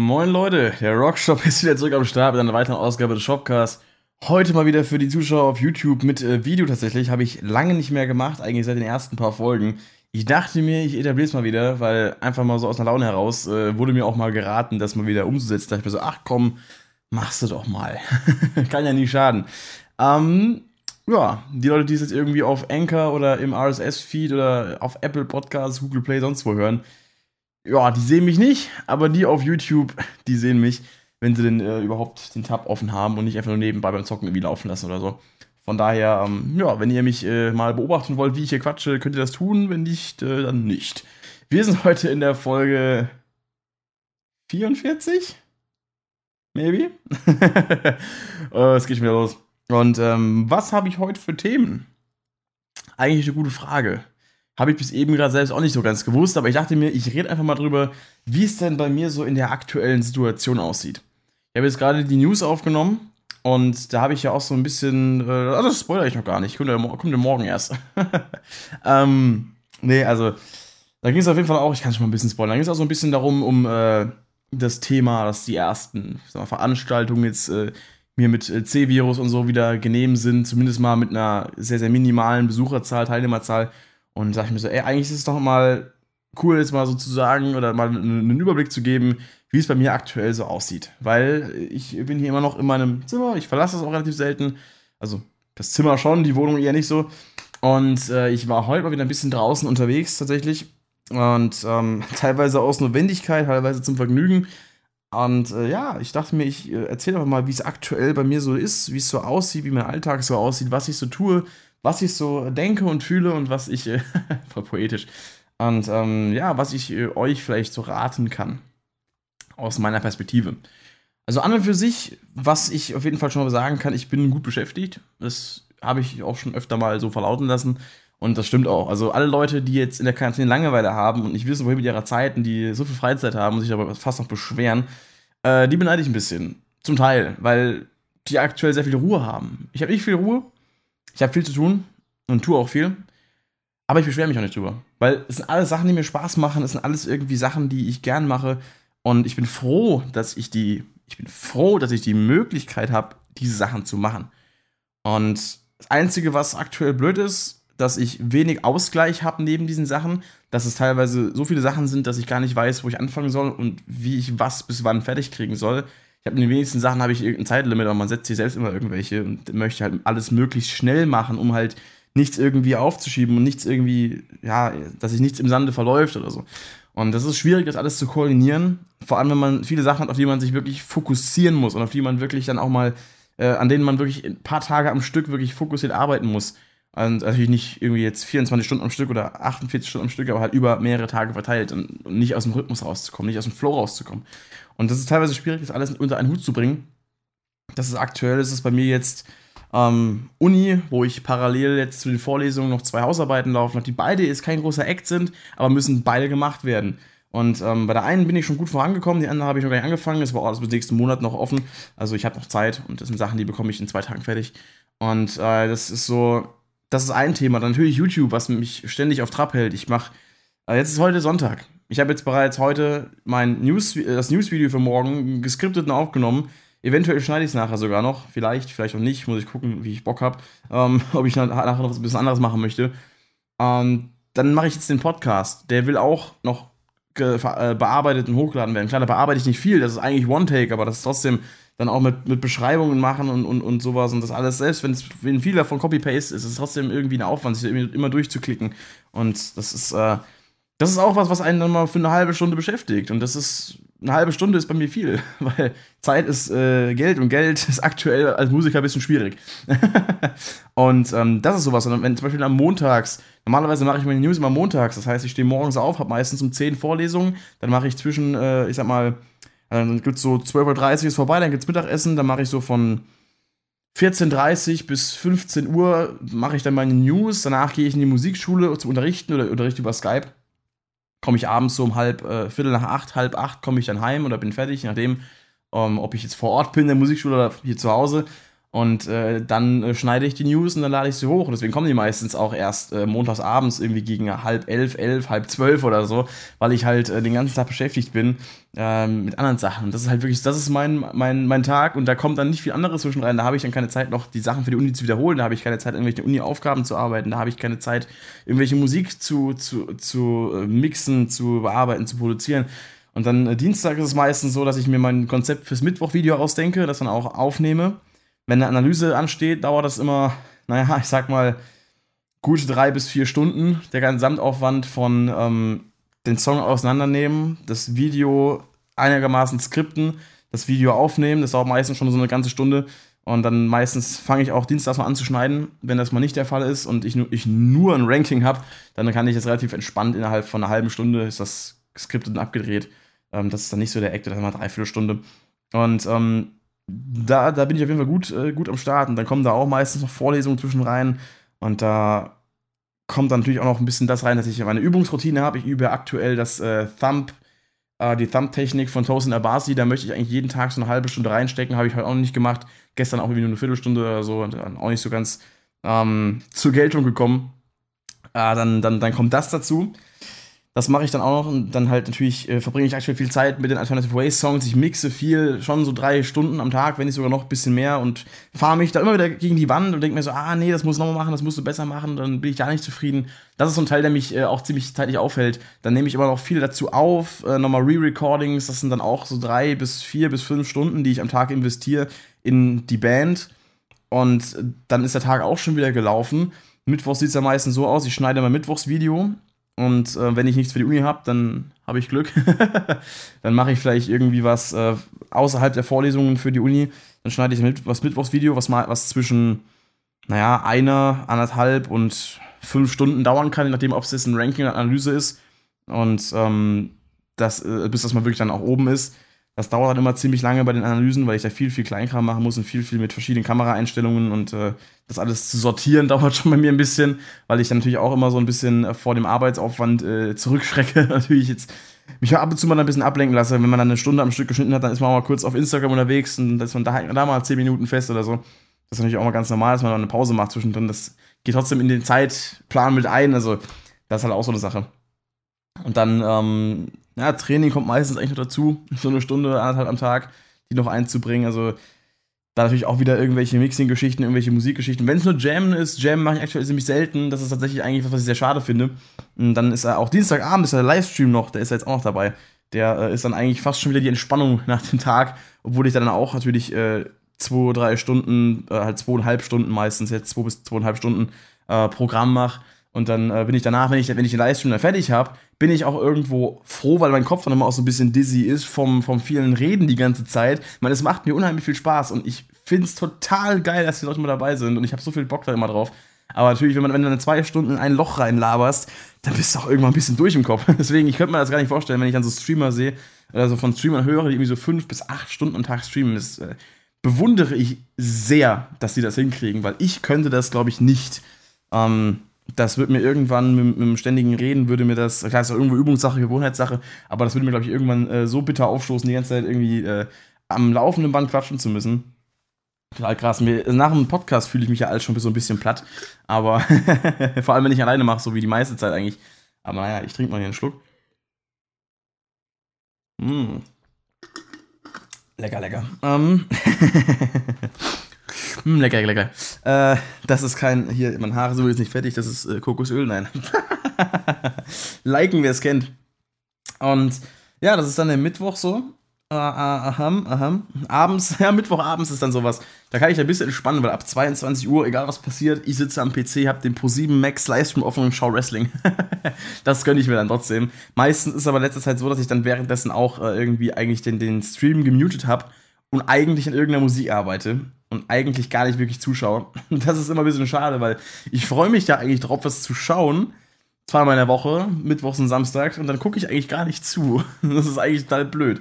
Moin Leute, der Rockshop ist wieder zurück am Start mit einer weiteren Ausgabe des Shopcasts. Heute mal wieder für die Zuschauer auf YouTube mit äh, Video tatsächlich. Habe ich lange nicht mehr gemacht, eigentlich seit den ersten paar Folgen. Ich dachte mir, ich etabliere es mal wieder, weil einfach mal so aus einer Laune heraus äh, wurde mir auch mal geraten, das mal wieder umzusetzen. Da dachte ich mir so, ach komm, machst du doch mal. Kann ja nie schaden. Ähm, ja, die Leute, die es jetzt irgendwie auf Anchor oder im RSS-Feed oder auf Apple Podcasts, Google Play, sonst wo hören, ja, die sehen mich nicht, aber die auf YouTube, die sehen mich, wenn sie denn äh, überhaupt den Tab offen haben und nicht einfach nur nebenbei beim Zocken irgendwie laufen lassen oder so. Von daher, ähm, ja, wenn ihr mich äh, mal beobachten wollt, wie ich hier quatsche, könnt ihr das tun. Wenn nicht, äh, dann nicht. Wir sind heute in der Folge 44? Maybe? oh, es geht schon wieder los. Und ähm, was habe ich heute für Themen? Eigentlich eine gute Frage. Habe ich bis eben gerade selbst auch nicht so ganz gewusst, aber ich dachte mir, ich rede einfach mal drüber, wie es denn bei mir so in der aktuellen Situation aussieht. Ich habe jetzt gerade die News aufgenommen und da habe ich ja auch so ein bisschen, äh, also das spoilere ich noch gar nicht, kommt ja, kommt ja morgen erst. ähm, nee, also da ging es auf jeden Fall auch, ich kann schon mal ein bisschen spoilern, da ging es auch so ein bisschen darum, um äh, das Thema, dass die ersten mal, Veranstaltungen jetzt äh, mir mit äh, C-Virus und so wieder genehm sind, zumindest mal mit einer sehr, sehr minimalen Besucherzahl, Teilnehmerzahl. Und sag ich mir so, ey, eigentlich ist es doch mal cool, jetzt mal sozusagen oder mal einen Überblick zu geben, wie es bei mir aktuell so aussieht. Weil ich bin hier immer noch in meinem Zimmer, ich verlasse das auch relativ selten. Also das Zimmer schon, die Wohnung eher nicht so. Und äh, ich war heute mal wieder ein bisschen draußen unterwegs tatsächlich. Und ähm, teilweise aus Notwendigkeit, teilweise zum Vergnügen. Und äh, ja, ich dachte mir, ich äh, erzähle einfach mal, wie es aktuell bei mir so ist, wie es so aussieht, wie mein Alltag so aussieht, was ich so tue, was ich so denke und fühle und was ich, äh, voll poetisch, und ähm, ja, was ich äh, euch vielleicht so raten kann. Aus meiner Perspektive. Also an und für sich, was ich auf jeden Fall schon mal sagen kann, ich bin gut beschäftigt. Das habe ich auch schon öfter mal so verlauten lassen. Und das stimmt auch. Also alle Leute, die jetzt in der Quarantäne Langeweile haben und nicht wissen, wohin mit ihrer Zeit und die so viel Freizeit haben und sich aber fast noch beschweren, äh, die beneide ich ein bisschen. Zum Teil, weil die aktuell sehr viel Ruhe haben. Ich habe nicht viel Ruhe, ich habe viel zu tun und tue auch viel. Aber ich beschwere mich auch nicht drüber. Weil es sind alles Sachen, die mir Spaß machen. Es sind alles irgendwie Sachen, die ich gern mache. Und ich bin froh, dass ich die, ich bin froh, dass ich die Möglichkeit habe, diese Sachen zu machen. Und das Einzige, was aktuell blöd ist, dass ich wenig Ausgleich habe neben diesen Sachen, dass es teilweise so viele Sachen sind, dass ich gar nicht weiß, wo ich anfangen soll und wie ich was bis wann fertig kriegen soll ich habe in den wenigsten Sachen habe ich irgendein Zeitlimit, aber man setzt sich selbst immer irgendwelche und möchte halt alles möglichst schnell machen, um halt nichts irgendwie aufzuschieben und nichts irgendwie, ja, dass sich nichts im Sande verläuft oder so. Und das ist schwierig, das alles zu koordinieren. Vor allem, wenn man viele Sachen hat, auf die man sich wirklich fokussieren muss und auf die man wirklich dann auch mal, äh, an denen man wirklich ein paar Tage am Stück wirklich fokussiert arbeiten muss. Und natürlich nicht irgendwie jetzt 24 Stunden am Stück oder 48 Stunden am Stück, aber halt über mehrere Tage verteilt und, und nicht aus dem Rhythmus rauszukommen, nicht aus dem Flow rauszukommen. Und das ist teilweise schwierig, das alles unter einen Hut zu bringen. Das ist aktuell, ist es bei mir jetzt ähm, Uni, wo ich parallel jetzt zu den Vorlesungen noch zwei Hausarbeiten laufen habe, die beide jetzt kein großer Act sind, aber müssen beide gemacht werden. Und ähm, bei der einen bin ich schon gut vorangekommen, die andere habe ich noch gar nicht angefangen. Das war alles bis nächsten Monat noch offen. Also ich habe noch Zeit und das sind Sachen, die bekomme ich in zwei Tagen fertig. Und äh, das ist so, das ist ein Thema. Dann natürlich YouTube, was mich ständig auf Trab hält. Ich mache, äh, jetzt ist heute Sonntag. Ich habe jetzt bereits heute mein News, äh, das Newsvideo für morgen geskriptet und aufgenommen. Eventuell schneide ich es nachher sogar noch. Vielleicht, vielleicht auch nicht. Muss ich gucken, wie ich Bock habe. Ähm, ob ich nachher noch was ein bisschen anderes machen möchte. Ähm, dann mache ich jetzt den Podcast. Der will auch noch äh, bearbeitet und hochgeladen werden. Klar, da bearbeite ich nicht viel. Das ist eigentlich One-Take, aber das ist trotzdem dann auch mit, mit Beschreibungen machen und, und, und sowas und das alles, selbst wenn, es, wenn viel davon Copy-Paste ist, ist es trotzdem irgendwie ein Aufwand, sich immer durchzuklicken. Und das ist, äh, das ist auch was, was einen dann mal für eine halbe Stunde beschäftigt. Und das ist, eine halbe Stunde ist bei mir viel, weil Zeit ist äh, Geld und Geld ist aktuell als Musiker ein bisschen schwierig. und ähm, das ist sowas. Und wenn zum Beispiel am Montags, normalerweise mache ich meine News immer montags, das heißt, ich stehe morgens auf, habe meistens um 10 Vorlesungen, dann mache ich zwischen, äh, ich sag mal, dann gibt es so 12.30 Uhr ist vorbei, dann gibt es Mittagessen, dann mache ich so von 14.30 Uhr bis 15 Uhr mache ich dann meine News, danach gehe ich in die Musikschule zu unterrichten oder unterrichte über Skype. Komme ich abends so um halb, äh, Viertel nach acht, halb acht komme ich dann heim oder bin fertig, je nachdem, ähm, ob ich jetzt vor Ort bin in der Musikschule oder hier zu Hause. Und äh, dann äh, schneide ich die News und dann lade ich sie hoch. Deswegen kommen die meistens auch erst äh, montags abends irgendwie gegen halb elf, elf, halb zwölf oder so, weil ich halt äh, den ganzen Tag beschäftigt bin ähm, mit anderen Sachen. Und das ist halt wirklich, das ist mein, mein, mein Tag und da kommt dann nicht viel anderes zwischen rein. Da habe ich dann keine Zeit, noch die Sachen für die Uni zu wiederholen. Da habe ich keine Zeit, irgendwelche Uni-Aufgaben zu arbeiten. Da habe ich keine Zeit, irgendwelche Musik zu, zu, zu äh, mixen, zu bearbeiten, zu produzieren. Und dann äh, Dienstag ist es meistens so, dass ich mir mein Konzept fürs Mittwoch-Video ausdenke, das dann auch aufnehme wenn eine Analyse ansteht, dauert das immer, naja, ich sag mal, gute drei bis vier Stunden. Der ganze Gesamtaufwand von ähm, den Song auseinandernehmen, das Video einigermaßen skripten, das Video aufnehmen, das dauert meistens schon so eine ganze Stunde. Und dann meistens fange ich auch dienstags mal an zu schneiden. Wenn das mal nicht der Fall ist und ich, ich nur ein Ranking habe, dann kann ich das relativ entspannt innerhalb von einer halben Stunde ist das geskriptet und abgedreht. Ähm, das ist dann nicht so der Act, das ist mal dreiviertel Stunde. Und ähm, da, da bin ich auf jeden Fall gut, äh, gut am Start. Und dann kommen da auch meistens noch Vorlesungen zwischen rein. Und da kommt dann natürlich auch noch ein bisschen das rein, dass ich meine Übungsroutine habe. Ich übe aktuell das äh, Thumb, äh, die Thumb-Technik von Tosin Abasi. Da möchte ich eigentlich jeden Tag so eine halbe Stunde reinstecken. Habe ich heute auch noch nicht gemacht. Gestern auch irgendwie nur eine Viertelstunde oder so. Und dann auch nicht so ganz ähm, zur Geltung gekommen. Äh, dann, dann, dann kommt das dazu. Das mache ich dann auch noch und dann halt natürlich äh, verbringe ich aktuell viel Zeit mit den Alternative Ways Songs. Ich mixe viel, schon so drei Stunden am Tag, wenn nicht sogar noch ein bisschen mehr und fahre mich da immer wieder gegen die Wand und denke mir so, ah nee, das muss nochmal machen, das musst du besser machen, dann bin ich da nicht zufrieden. Das ist so ein Teil, der mich äh, auch ziemlich zeitlich aufhält. Dann nehme ich immer noch viel dazu auf, äh, nochmal Re-Recordings, das sind dann auch so drei bis vier bis fünf Stunden, die ich am Tag investiere in die Band. Und dann ist der Tag auch schon wieder gelaufen. Mittwochs sieht es ja meistens so aus, ich schneide mein Mittwochsvideo und äh, wenn ich nichts für die Uni habe, dann habe ich Glück. dann mache ich vielleicht irgendwie was äh, außerhalb der Vorlesungen für die Uni. Dann schneide ich mit, was Mittwochsvideo, was, mal, was zwischen, naja, einer, anderthalb und fünf Stunden dauern kann, je nachdem, ob es jetzt ein Ranking oder Analyse ist. Und ähm, das, äh, bis das mal wirklich dann auch oben ist. Das dauert dann immer ziemlich lange bei den Analysen, weil ich da viel, viel Kleinkram machen muss und viel, viel mit verschiedenen Kameraeinstellungen und äh, das alles zu sortieren dauert schon bei mir ein bisschen, weil ich dann natürlich auch immer so ein bisschen äh, vor dem Arbeitsaufwand äh, zurückschrecke. natürlich jetzt mich ab und zu mal ein bisschen ablenken lasse. Wenn man dann eine Stunde am Stück geschnitten hat, dann ist man auch mal kurz auf Instagram unterwegs und dann ist man da, da mal zehn Minuten fest oder so. Das ist natürlich auch mal ganz normal, dass man dann eine Pause macht zwischendrin. Das geht trotzdem in den Zeitplan mit ein. Also, das ist halt auch so eine Sache. Und dann, ähm, ja, Training kommt meistens eigentlich noch dazu, so eine Stunde, anderthalb am Tag, die noch einzubringen. Also da natürlich auch wieder irgendwelche Mixing-Geschichten, irgendwelche Musikgeschichten. Wenn es nur Jam ist, Jam mache ich aktuell ziemlich selten. Das ist tatsächlich eigentlich was, was ich sehr schade finde. Und dann ist er auch Dienstagabend ist der Livestream noch, der ist jetzt auch noch dabei. Der äh, ist dann eigentlich fast schon wieder die Entspannung nach dem Tag, obwohl ich dann auch natürlich äh, zwei, drei Stunden, äh, halt zweieinhalb Stunden meistens, jetzt zwei bis zweieinhalb Stunden äh, Programm mache und dann äh, bin ich danach, wenn ich, wenn ich den Livestream dann fertig habe, bin ich auch irgendwo froh, weil mein Kopf dann immer auch so ein bisschen dizzy ist vom, vom vielen Reden die ganze Zeit. Ich meine, es macht mir unheimlich viel Spaß und ich finde es total geil, dass die Leute mal dabei sind und ich habe so viel Bock da immer drauf. Aber natürlich, wenn, man, wenn du dann zwei Stunden in ein Loch reinlaberst, dann bist du auch irgendwann ein bisschen durch im Kopf. Deswegen, ich könnte mir das gar nicht vorstellen, wenn ich dann so Streamer sehe, also von Streamern höre, die irgendwie so fünf bis acht Stunden am Tag streamen. Das äh, bewundere ich sehr, dass die das hinkriegen, weil ich könnte das, glaube ich, nicht. Ähm, das wird mir irgendwann mit, mit, dem ständigen Reden, würde mir das, klar, ist auch irgendwo Übungssache, Gewohnheitssache, aber das würde mir, glaube ich, irgendwann äh, so bitter aufstoßen, die ganze Zeit irgendwie äh, am laufenden Band quatschen zu müssen. Total krass. Mir, nach dem Podcast fühle ich mich ja alles schon so ein bisschen platt, aber vor allem, wenn ich alleine mache, so wie die meiste Zeit eigentlich. Aber naja, ich trinke mal hier einen Schluck. Mmh. Lecker, lecker. Ähm. Hm, lecker, lecker. Äh, das ist kein, hier, mein Haare so jetzt nicht fertig, das ist äh, Kokosöl, nein. Liken, wer es kennt. Und ja, das ist dann der Mittwoch so. Uh, aham, aham. Abends, ja, Mittwochabends ist dann sowas. Da kann ich ein bisschen entspannen, weil ab 22 Uhr, egal was passiert, ich sitze am PC, hab den Pro7 Max Livestream offen und schau Wrestling. das gönne ich mir dann trotzdem. Meistens ist aber letzter Zeit so, dass ich dann währenddessen auch äh, irgendwie eigentlich den, den Stream gemutet habe und eigentlich an irgendeiner Musik arbeite und eigentlich gar nicht wirklich zuschaue. Das ist immer ein bisschen schade, weil ich freue mich ja eigentlich drauf, was zu schauen. Zweimal in der Woche, Mittwochs und Samstags, und dann gucke ich eigentlich gar nicht zu. Das ist eigentlich total blöd.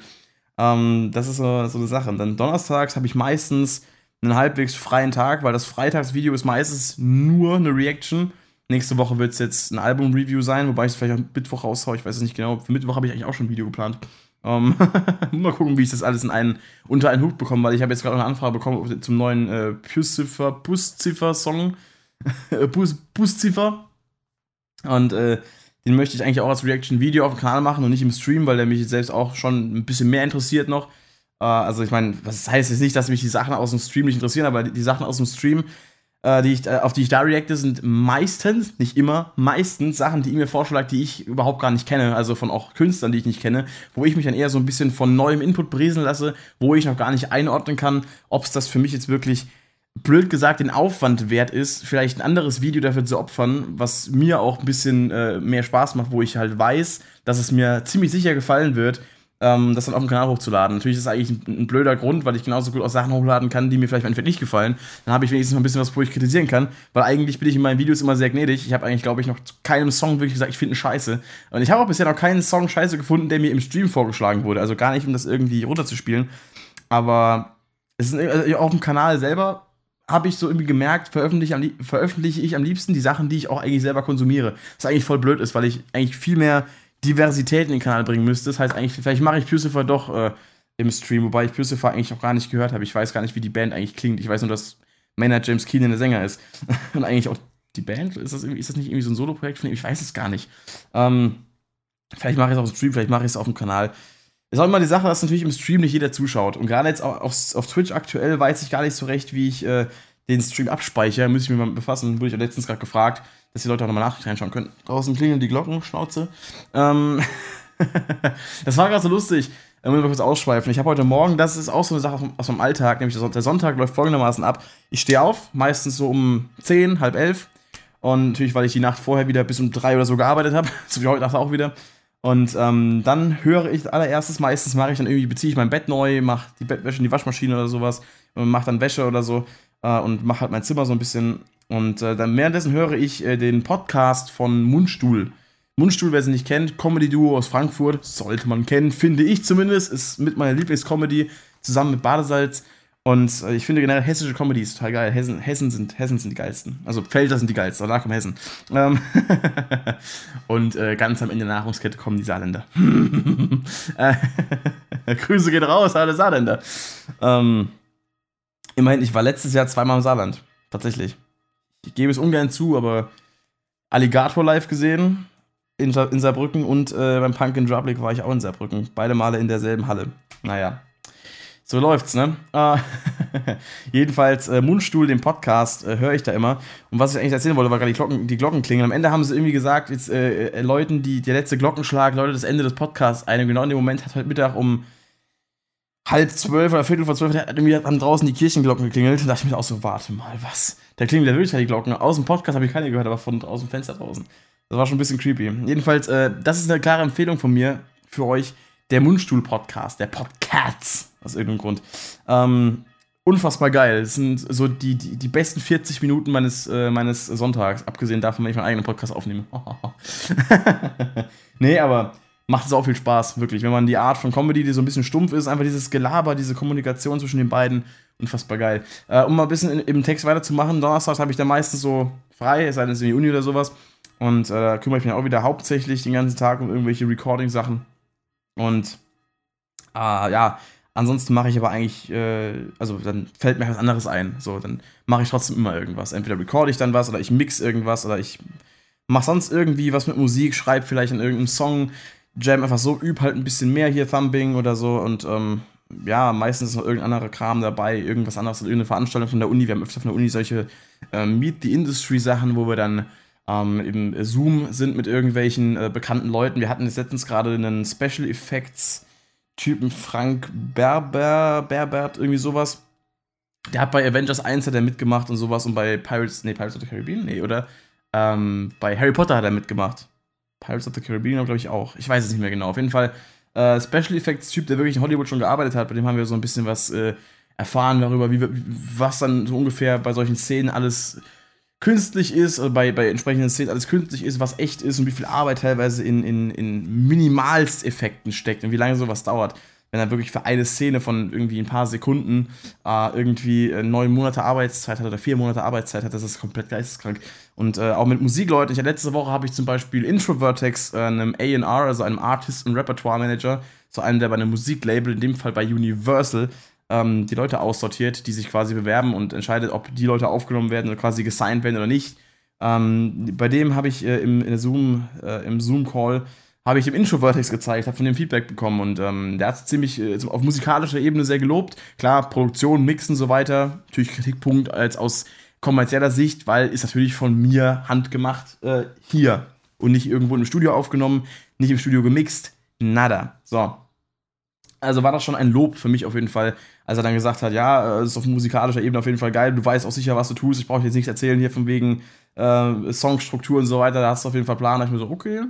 Ähm, das ist so, so eine Sache. Und dann donnerstags habe ich meistens einen halbwegs freien Tag, weil das Freitagsvideo ist meistens nur eine Reaction. Nächste Woche wird es jetzt ein Album-Review sein, wobei ich es vielleicht am Mittwoch raushaue. Ich weiß es nicht genau. Für Mittwoch habe ich eigentlich auch schon ein Video geplant. Um, mal gucken, wie ich das alles in einen, unter einen Hut bekomme, weil ich habe jetzt gerade eine Anfrage bekommen zum neuen äh, Pusziffer. Pusziffer. Und äh, den möchte ich eigentlich auch als Reaction-Video auf dem Kanal machen und nicht im Stream, weil der mich selbst auch schon ein bisschen mehr interessiert noch. Äh, also ich meine, das heißt jetzt nicht, dass mich die Sachen aus dem Stream nicht interessieren, aber die Sachen aus dem Stream äh, die ich, äh, auf die ich da reacte, sind meistens, nicht immer, meistens Sachen, die ihr mir vorschlägt, die ich überhaupt gar nicht kenne, also von auch Künstlern, die ich nicht kenne, wo ich mich dann eher so ein bisschen von neuem Input berieseln lasse, wo ich noch gar nicht einordnen kann, ob es das für mich jetzt wirklich blöd gesagt den Aufwand wert ist, vielleicht ein anderes Video dafür zu opfern, was mir auch ein bisschen äh, mehr Spaß macht, wo ich halt weiß, dass es mir ziemlich sicher gefallen wird, ähm, das dann auf dem Kanal hochzuladen. Natürlich ist das eigentlich ein, ein, blöder Grund, weil ich genauso gut auch Sachen hochladen kann, die mir vielleicht im nicht gefallen. Dann habe ich wenigstens noch ein bisschen was, wo ich kritisieren kann, weil eigentlich bin ich in meinen Videos immer sehr gnädig. Ich habe eigentlich, glaube ich, noch zu keinem Song wirklich gesagt, ich finde ihn scheiße. Und ich habe auch bisher noch keinen Song scheiße gefunden, der mir im Stream vorgeschlagen wurde. Also gar nicht, um das irgendwie runterzuspielen. Aber es ist also auf dem Kanal selber habe ich so irgendwie gemerkt, veröffentliche, veröffentliche ich am liebsten die Sachen, die ich auch eigentlich selber konsumiere. Was eigentlich voll blöd ist, weil ich eigentlich viel mehr Diversität in den Kanal bringen müsste. Das heißt eigentlich, vielleicht mache ich Pucifer doch äh, im Stream, wobei ich Pucifer eigentlich auch gar nicht gehört habe. Ich weiß gar nicht, wie die Band eigentlich klingt. Ich weiß nur, dass Maynard James Keenan der Sänger ist. Und eigentlich auch die Band. Ist das, ist das nicht irgendwie so ein Solo-Projekt von ihm? Ich weiß es gar nicht. Ähm, vielleicht mache ich es auf dem Stream, vielleicht mache ich es auf dem Kanal. Es ist auch immer die Sache, dass natürlich im Stream nicht jeder zuschaut. Und gerade jetzt auf, auf, Twitch aktuell weiß ich gar nicht so recht, wie ich äh, den Stream abspeichere. Muss ich mich mal befassen. Wurde ich ja letztens gerade gefragt dass die Leute auch nochmal Nachrichten reinschauen können. Draußen klingeln die Glocken, Schnauze. Ähm das war gerade so lustig. Ich muss mal kurz ausschweifen. Ich habe heute Morgen, das ist auch so eine Sache aus meinem Alltag, nämlich der Sonntag läuft folgendermaßen ab. Ich stehe auf, meistens so um 10, halb 11. Und natürlich, weil ich die Nacht vorher wieder bis um 3 oder so gearbeitet habe, so wie heute Nacht auch wieder. Und ähm, dann höre ich allererstes, meistens mache ich dann irgendwie, beziehe ich mein Bett neu, mache die Bettwäsche in die Waschmaschine oder sowas, mache dann Wäsche oder so äh, und mache halt mein Zimmer so ein bisschen und äh, dann währenddessen höre ich äh, den Podcast von Mundstuhl. Mundstuhl, wer sie nicht kennt, Comedy-Duo aus Frankfurt, sollte man kennen, finde ich zumindest, ist mit meiner Lieblingscomedy, zusammen mit Badesalz. Und äh, ich finde generell hessische Comedy ist total geil. Hessen, Hessen, sind, Hessen sind die geilsten. Also Felder sind die geilsten, danach kommen Hessen. Ähm und äh, ganz am Ende der Nahrungskette kommen die Saarländer. Äh, Grüße gehen raus, alle Saarländer. Ähm, immerhin, ich war letztes Jahr zweimal im Saarland. Tatsächlich ich gebe es ungern zu, aber Alligator live gesehen in, in Saarbrücken und äh, beim Punk in Drublic war ich auch in Saarbrücken. Beide Male in derselben Halle. Naja. So läuft's, ne? Äh, jedenfalls, äh, Mundstuhl, den Podcast, äh, höre ich da immer. Und was ich eigentlich erzählen wollte, war gerade die Glocken, die Glocken klingen. Am Ende haben sie irgendwie gesagt, jetzt äh, äh, Leuten, die der letzte Glockenschlag, Leute, das Ende des Podcasts ein. Und genau in dem Moment hat heute Mittag um halb zwölf oder viertel vor zwölf hat irgendwie haben draußen die Kirchenglocken geklingelt. Da dachte ich mir auch so, warte mal, was? Da klingen ja wirklich die Glocken. Aus dem Podcast habe ich keine gehört, aber von aus dem Fenster draußen. Das war schon ein bisschen creepy. Jedenfalls, äh, das ist eine klare Empfehlung von mir für euch. Der Mundstuhl-Podcast, der Podcasts, aus irgendeinem Grund. Ähm, unfassbar geil. Das sind so die, die, die besten 40 Minuten meines, äh, meines Sonntags, abgesehen davon, wenn ich meinen eigenen Podcast aufnehme. nee, aber macht es auch viel Spaß, wirklich. Wenn man die Art von Comedy, die so ein bisschen stumpf ist, einfach dieses Gelaber, diese Kommunikation zwischen den beiden, unfassbar geil. Äh, um mal ein bisschen in, im Text weiterzumachen, Donnerstag habe ich dann meistens so frei, es sei denn, es ist in die Uni oder sowas. Und äh, da kümmere ich mich auch wieder hauptsächlich den ganzen Tag um irgendwelche Recording-Sachen. Und äh, ja, ansonsten mache ich aber eigentlich, äh, also dann fällt mir was anderes ein. So, dann mache ich trotzdem immer irgendwas. Entweder recorde ich dann was oder ich mix irgendwas oder ich mache sonst irgendwie was mit Musik, schreibe vielleicht an irgendeinem Song, Jam einfach so, üb halt ein bisschen mehr hier, Thumbing oder so und ähm, ja, meistens ist noch irgendein anderer Kram dabei, irgendwas anderes, irgendeine Veranstaltung von der Uni. Wir haben öfter von der Uni solche ähm, Meet the Industry Sachen, wo wir dann ähm, im Zoom sind mit irgendwelchen äh, bekannten Leuten. Wir hatten jetzt letztens gerade einen Special Effects Typen Frank Berber, Berbert, irgendwie sowas. Der hat bei Avengers 1 hat er mitgemacht und sowas und bei Pirates, nee, Pirates of the Caribbean, nee, oder? Ähm, bei Harry Potter hat er mitgemacht. Pirates of the Caribbean, glaube ich, auch. Ich weiß es nicht mehr genau. Auf jeden Fall äh, Special Effects Typ, der wirklich in Hollywood schon gearbeitet hat. Bei dem haben wir so ein bisschen was äh, erfahren darüber, wie, was dann so ungefähr bei solchen Szenen alles künstlich ist, oder bei, bei entsprechenden Szenen alles künstlich ist, was echt ist und wie viel Arbeit teilweise in, in, in Minimalsteffekten steckt und wie lange sowas dauert wenn er wirklich für eine Szene von irgendwie ein paar Sekunden äh, irgendwie äh, neun Monate Arbeitszeit hat oder vier Monate Arbeitszeit hat, das ist komplett geisteskrank. Und äh, auch mit Musikleuten. Ich, letzte Woche habe ich zum Beispiel Introvertex, äh, einem AR, also einem Artist- und Repertoire-Manager, so einem, der bei einem Musiklabel, in dem Fall bei Universal, ähm, die Leute aussortiert, die sich quasi bewerben und entscheidet, ob die Leute aufgenommen werden oder quasi gesigned werden oder nicht. Ähm, bei dem habe ich äh, im, äh, im Zoom-Call habe ich dem Introvertex gezeigt, habe von dem Feedback bekommen und ähm, der hat es ziemlich äh, auf musikalischer Ebene sehr gelobt. Klar, Produktion, Mixen und so weiter. Natürlich Kritikpunkt als aus kommerzieller Sicht, weil ist natürlich von mir handgemacht äh, hier und nicht irgendwo im Studio aufgenommen, nicht im Studio gemixt, nada. So. Also war das schon ein Lob für mich auf jeden Fall, als er dann gesagt hat, ja, es ist auf musikalischer Ebene auf jeden Fall geil, du weißt auch sicher, was du tust, ich brauche jetzt nichts erzählen hier von wegen äh, Songstruktur und so weiter, da hast du auf jeden Fall Plan. Da ich mir so, okay,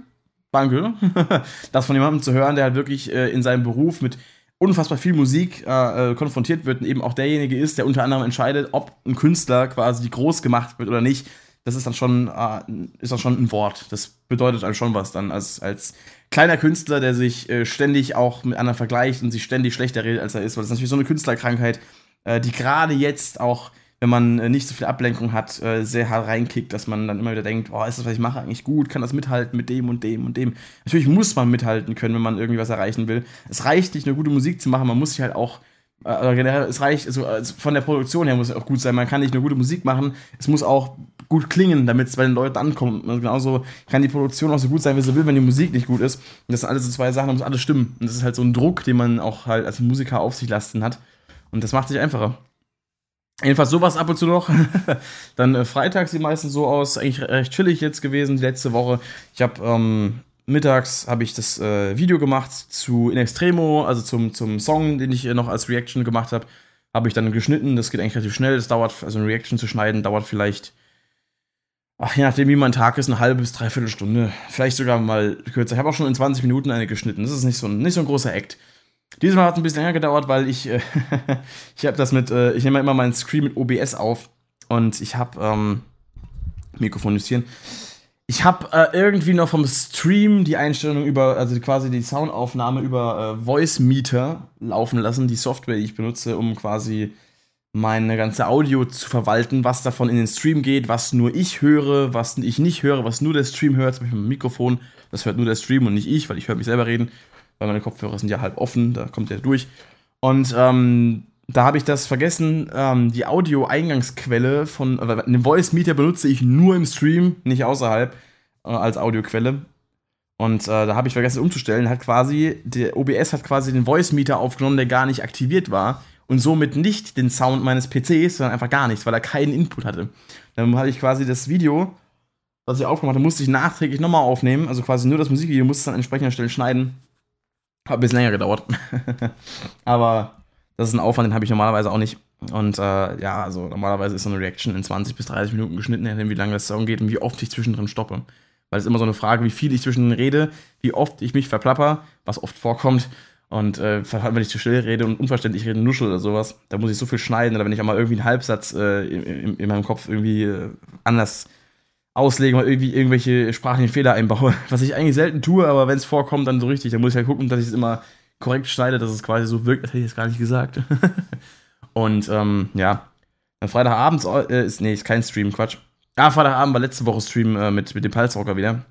danke. das von jemandem zu hören, der halt wirklich äh, in seinem Beruf mit unfassbar viel Musik äh, äh, konfrontiert wird und eben auch derjenige ist, der unter anderem entscheidet, ob ein Künstler quasi groß gemacht wird oder nicht. Das ist dann schon, äh, ist dann schon ein Wort. Das bedeutet dann schon was dann als, als kleiner Künstler, der sich äh, ständig auch mit anderen vergleicht und sich ständig schlechter redet, als er ist. Weil das ist natürlich so eine Künstlerkrankheit, äh, die gerade jetzt auch wenn man äh, nicht so viel Ablenkung hat, äh, sehr hart reinkickt, dass man dann immer wieder denkt, oh, ist das, was ich mache, eigentlich gut? Kann das mithalten mit dem und dem und dem? Natürlich muss man mithalten können, wenn man irgendwie was erreichen will. Es reicht nicht, eine gute Musik zu machen, man muss sich halt auch äh, generell, es reicht, also, also, von der Produktion her muss es auch gut sein. Man kann nicht nur gute Musik machen, es muss auch gut klingen, damit es bei den Leuten ankommt. Und genauso kann die Produktion auch so gut sein, wie sie will, wenn die Musik nicht gut ist. Und das sind alles so zwei Sachen, da muss alles stimmen. Und das ist halt so ein Druck, den man auch halt als Musiker auf sich lasten hat. Und das macht sich einfacher. Jedenfalls sowas ab und zu noch. Dann äh, Freitag sieht meistens so aus, eigentlich recht chillig jetzt gewesen die letzte Woche. Ich habe ähm, mittags habe ich das äh, Video gemacht zu In Extremo, also zum, zum Song, den ich äh, noch als Reaction gemacht habe. Habe ich dann geschnitten. Das geht eigentlich relativ schnell. Das dauert, also eine Reaction zu schneiden, dauert vielleicht, ach, je nachdem, wie mein Tag ist, eine halbe bis dreiviertel Stunde. Vielleicht sogar mal kürzer. Ich habe auch schon in 20 Minuten eine geschnitten. Das ist nicht so ein, nicht so ein großer Act. Diesmal hat es ein bisschen länger gedauert, weil ich, äh, ich habe das mit, äh, ich nehme immer meinen Screen mit OBS auf und ich habe, ähm, Mikrofon justieren. Ich habe äh, irgendwie noch vom Stream die Einstellung über, also quasi die Soundaufnahme über äh, Voice Meter laufen lassen, die Software, die ich benutze, um quasi meine ganze Audio zu verwalten, was davon in den Stream geht, was nur ich höre, was ich nicht höre, was nur der Stream hört, zum Beispiel mit dem Mikrofon, das hört nur der Stream und nicht ich, weil ich höre mich selber reden weil meine Kopfhörer sind ja halb offen, da kommt der durch. Und ähm, da habe ich das vergessen, ähm, die Audio-Eingangsquelle von, äh, den Voice Meter benutze ich nur im Stream, nicht außerhalb, äh, als Audioquelle. Und äh, da habe ich vergessen umzustellen, hat quasi, der OBS hat quasi den Voice Meter aufgenommen, der gar nicht aktiviert war und somit nicht den Sound meines PCs, sondern einfach gar nichts, weil er keinen Input hatte. Dann hatte ich quasi das Video, was ich aufgemacht habe, musste ich nachträglich nochmal aufnehmen, also quasi nur das Musikvideo, musste es an entsprechender Stelle schneiden hat ein bisschen länger gedauert. Aber das ist ein Aufwand, den habe ich normalerweise auch nicht. Und äh, ja, also normalerweise ist so eine Reaction in 20 bis 30 Minuten geschnitten, wie lange das Song geht und wie oft ich zwischendrin stoppe. Weil es ist immer so eine Frage, wie viel ich zwischendrin rede, wie oft ich mich verplapper, was oft vorkommt. Und äh, wenn ich zu schnell rede und unverständlich rede, nuschel oder sowas, da muss ich so viel schneiden, oder wenn ich auch mal irgendwie einen Halbsatz äh, in, in, meinem Kopf irgendwie äh, anders auslegen oder irgendwie irgendwelche sprachlichen Fehler einbaue. Was ich eigentlich selten tue, aber wenn es vorkommt, dann so richtig. Dann muss ich halt gucken, dass ich es immer korrekt schneide, dass es quasi so wirkt, als hätte ich es gar nicht gesagt. und ähm, ja, dann Freitagabend äh, ist, nee, ist kein Stream, Quatsch. Ah, Freitagabend war letzte Woche Stream äh, mit, mit dem Pulsrocker wieder.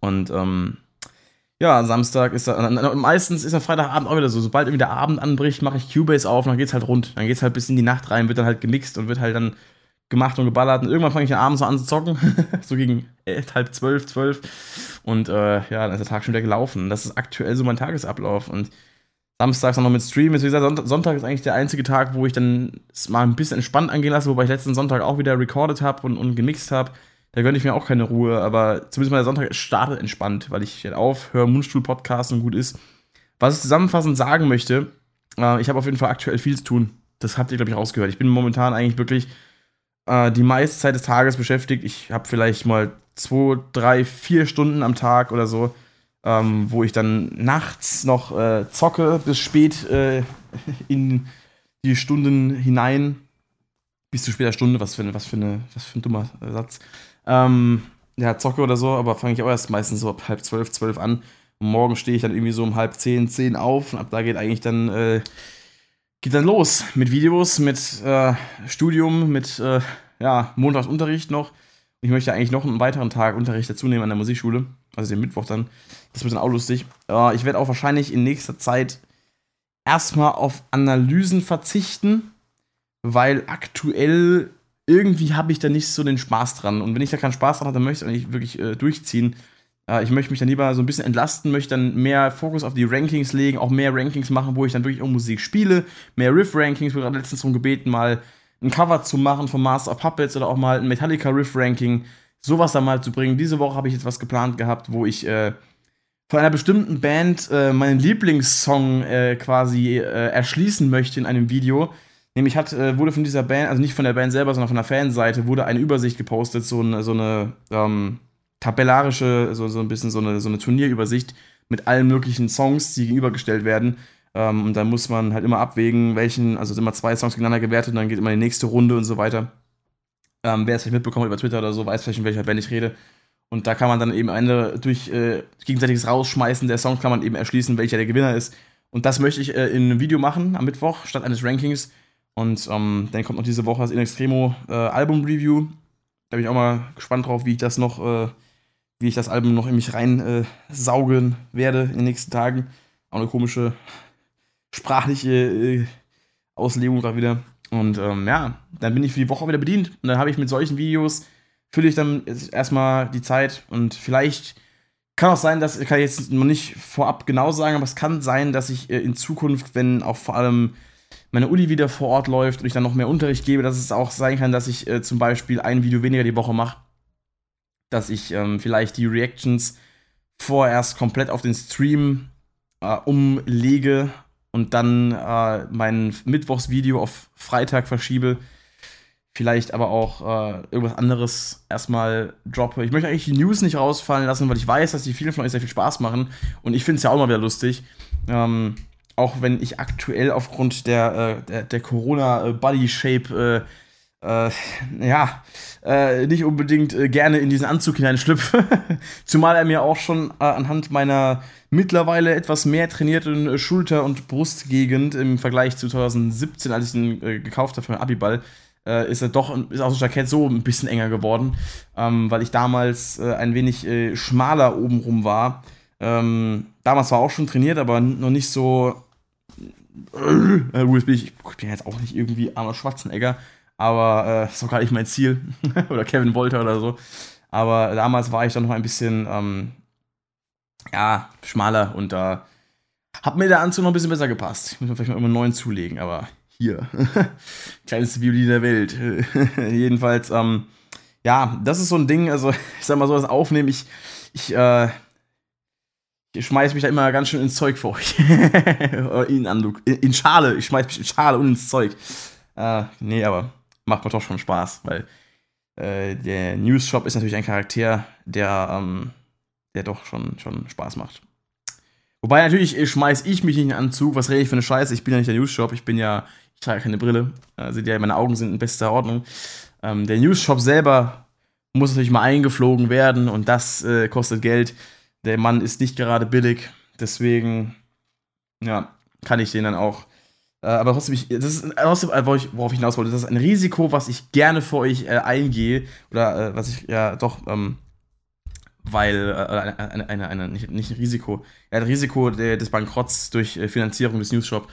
Und ähm, ja, Samstag ist da, meistens ist der Freitagabend auch wieder so. Sobald irgendwie der Abend anbricht, mache ich Cubase auf und dann geht's halt rund. Dann geht's halt bis in die Nacht rein, wird dann halt gemixt und wird halt dann gemacht und geballert. Und irgendwann fange ich abends an zu zocken. so gegen elf, halb zwölf, zwölf. Und äh, ja, dann ist der Tag schon wieder gelaufen. Das ist aktuell so mein Tagesablauf. Und samstags noch mit Stream. Ist, wie gesagt, Sonntag ist eigentlich der einzige Tag, wo ich dann es mal ein bisschen entspannt angehen lasse, wobei ich letzten Sonntag auch wieder recorded habe und, und gemixt habe. Da gönne ich mir auch keine Ruhe, aber zumindest mal der Sonntag startet entspannt, weil ich aufhöre, Mundstuhl-Podcast und gut ist. Was ich zusammenfassend sagen möchte, äh, ich habe auf jeden Fall aktuell viel zu tun. Das habt ihr, glaube ich, rausgehört. Ich bin momentan eigentlich wirklich äh, die meiste Zeit des Tages beschäftigt. Ich habe vielleicht mal zwei, drei, vier Stunden am Tag oder so, ähm, wo ich dann nachts noch äh, zocke bis spät äh, in die Stunden hinein. Bis zu später Stunde, was für, eine, was für, eine, was für ein dummer Satz. Ähm, ja, zocke oder so, aber fange ich auch erst meistens so ab halb zwölf, zwölf an. Und morgen stehe ich dann irgendwie so um halb zehn, zehn auf und ab da geht eigentlich dann äh, geht dann los mit Videos, mit äh, Studium, mit äh, ja, Montagsunterricht noch. Ich möchte eigentlich noch einen weiteren Tag Unterricht dazu nehmen an der Musikschule. Also den Mittwoch dann. Das wird dann auch lustig. Äh, ich werde auch wahrscheinlich in nächster Zeit erstmal auf Analysen verzichten, weil aktuell irgendwie habe ich da nicht so den Spaß dran. Und wenn ich da keinen Spaß dran habe, dann möchte ich eigentlich wirklich äh, durchziehen. Äh, ich möchte mich dann lieber so ein bisschen entlasten, möchte dann mehr Fokus auf die Rankings legen, auch mehr Rankings machen, wo ich dann wirklich auch Musik spiele, mehr Riff-Rankings. Wurde gerade letztens darum gebeten, mal ein Cover zu machen von Master of Puppets oder auch mal ein Metallica Riff-Ranking. Sowas dann mal zu bringen. Diese Woche habe ich jetzt was geplant gehabt, wo ich äh, von einer bestimmten Band äh, meinen Lieblingssong äh, quasi äh, erschließen möchte in einem Video. Nämlich hat, äh, wurde von dieser Band, also nicht von der Band selber, sondern von der Fanseite, wurde eine Übersicht gepostet, so eine, so eine ähm, tabellarische, so, so ein bisschen so eine, so eine Turnierübersicht mit allen möglichen Songs, die gegenübergestellt werden. Ähm, und dann muss man halt immer abwägen, welchen, also sind immer zwei Songs gegeneinander gewertet und dann geht immer die nächste Runde und so weiter. Ähm, wer es vielleicht mitbekommen über Twitter oder so, weiß vielleicht, in welcher Band ich rede. Und da kann man dann eben Ende durch äh, gegenseitiges Rausschmeißen der Songs kann man eben erschließen, welcher der Gewinner ist. Und das möchte ich äh, in einem Video machen am Mittwoch statt eines Rankings. Und ähm, dann kommt noch diese Woche das In Extremo äh, Album-Review. Da bin ich auch mal gespannt drauf, wie ich das noch, äh, wie ich das Album noch in mich rein äh, werde in den nächsten Tagen. Auch eine komische sprachliche äh, Auslegung gerade wieder. Und ähm, ja, dann bin ich für die Woche wieder bedient. Und dann habe ich mit solchen Videos, fülle ich dann erstmal die Zeit. Und vielleicht kann auch sein, dass, kann ich jetzt noch nicht vorab genau sagen, aber es kann sein, dass ich äh, in Zukunft, wenn auch vor allem meine Uni wieder vor Ort läuft und ich dann noch mehr Unterricht gebe, dass es auch sein kann, dass ich äh, zum Beispiel ein Video weniger die Woche mache. Dass ich ähm, vielleicht die Reactions vorerst komplett auf den Stream äh, umlege und dann äh, mein Mittwochsvideo auf Freitag verschiebe. Vielleicht aber auch äh, irgendwas anderes erstmal droppe. Ich möchte eigentlich die News nicht rausfallen lassen, weil ich weiß, dass die vielen von euch sehr viel Spaß machen. Und ich finde es ja auch mal wieder lustig. Ähm, auch wenn ich aktuell aufgrund der, äh, der, der Corona-Body-Shape äh, ja, äh, nicht unbedingt äh, gerne in diesen Anzug hineinschlüpfe. Zumal er mir auch schon äh, anhand meiner mittlerweile etwas mehr trainierten Schulter- und Brustgegend im Vergleich zu 2017, als ich ihn äh, gekauft habe für meinen Abiball, äh, ist er doch, ist auch das Jackett so ein bisschen enger geworden, ähm, weil ich damals ein wenig schmaler obenrum war. Ähm, damals war auch schon trainiert, aber noch nicht so. Äh, ich, ich bin jetzt auch nicht irgendwie Arnold Schwarzenegger, aber äh, ist auch gar nicht mein Ziel. oder Kevin Wolter oder so. Aber damals war ich dann noch ein bisschen ähm, ja, schmaler und da hat mir der Anzug noch ein bisschen besser gepasst. Ich muss mir vielleicht mal einen neuen zulegen, aber hier. Kleinste Violin der Welt. Jedenfalls, ähm, ja, das ist so ein Ding, also ich sag mal so, das Aufnehmen, ich, ich, äh, ich schmeiß mich da immer ganz schön ins Zeug für euch. in, in, in Schale, ich schmeiß mich in Schale und ins Zeug. Äh, nee, aber macht mir doch schon Spaß, weil äh, der News Shop ist natürlich ein Charakter, der ähm, der doch schon, schon Spaß macht. Wobei natürlich äh, schmeiß ich mich nicht in den Anzug. Was rede ich für eine Scheiße? Ich bin ja nicht der News-Shop. Ich bin ja, ich trage keine Brille. Also ja, meine Augen sind in bester Ordnung. Ähm, der News-Shop selber muss natürlich mal eingeflogen werden und das äh, kostet Geld. Der Mann ist nicht gerade billig. Deswegen, ja, kann ich den dann auch. Äh, aber trotzdem, ich, das ist trotzdem, äh, worauf ich, hinaus wollte, das ist ein Risiko, was ich gerne für euch äh, eingehe. Oder äh, was ich ja doch ähm, weil äh, eine, eine, eine, nicht, nicht ein Risiko, ja, ein Risiko des Bankrotts durch äh, Finanzierung des Newsshop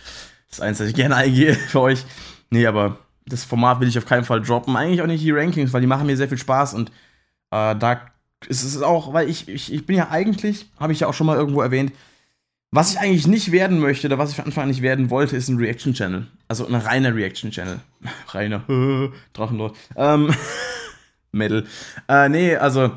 ist eins, das ich gerne eingehe für euch. Nee, aber das Format will ich auf keinen Fall droppen. Eigentlich auch nicht die Rankings, weil die machen mir sehr viel Spaß und äh, da ist es auch, weil ich, ich, ich bin ja eigentlich, habe ich ja auch schon mal irgendwo erwähnt, was ich eigentlich nicht werden möchte, oder was ich von Anfang an nicht werden wollte, ist ein Reaction-Channel. Also ein reiner Reaction-Channel. Reiner Drachenlord. Ähm, Metal. Äh, nee, also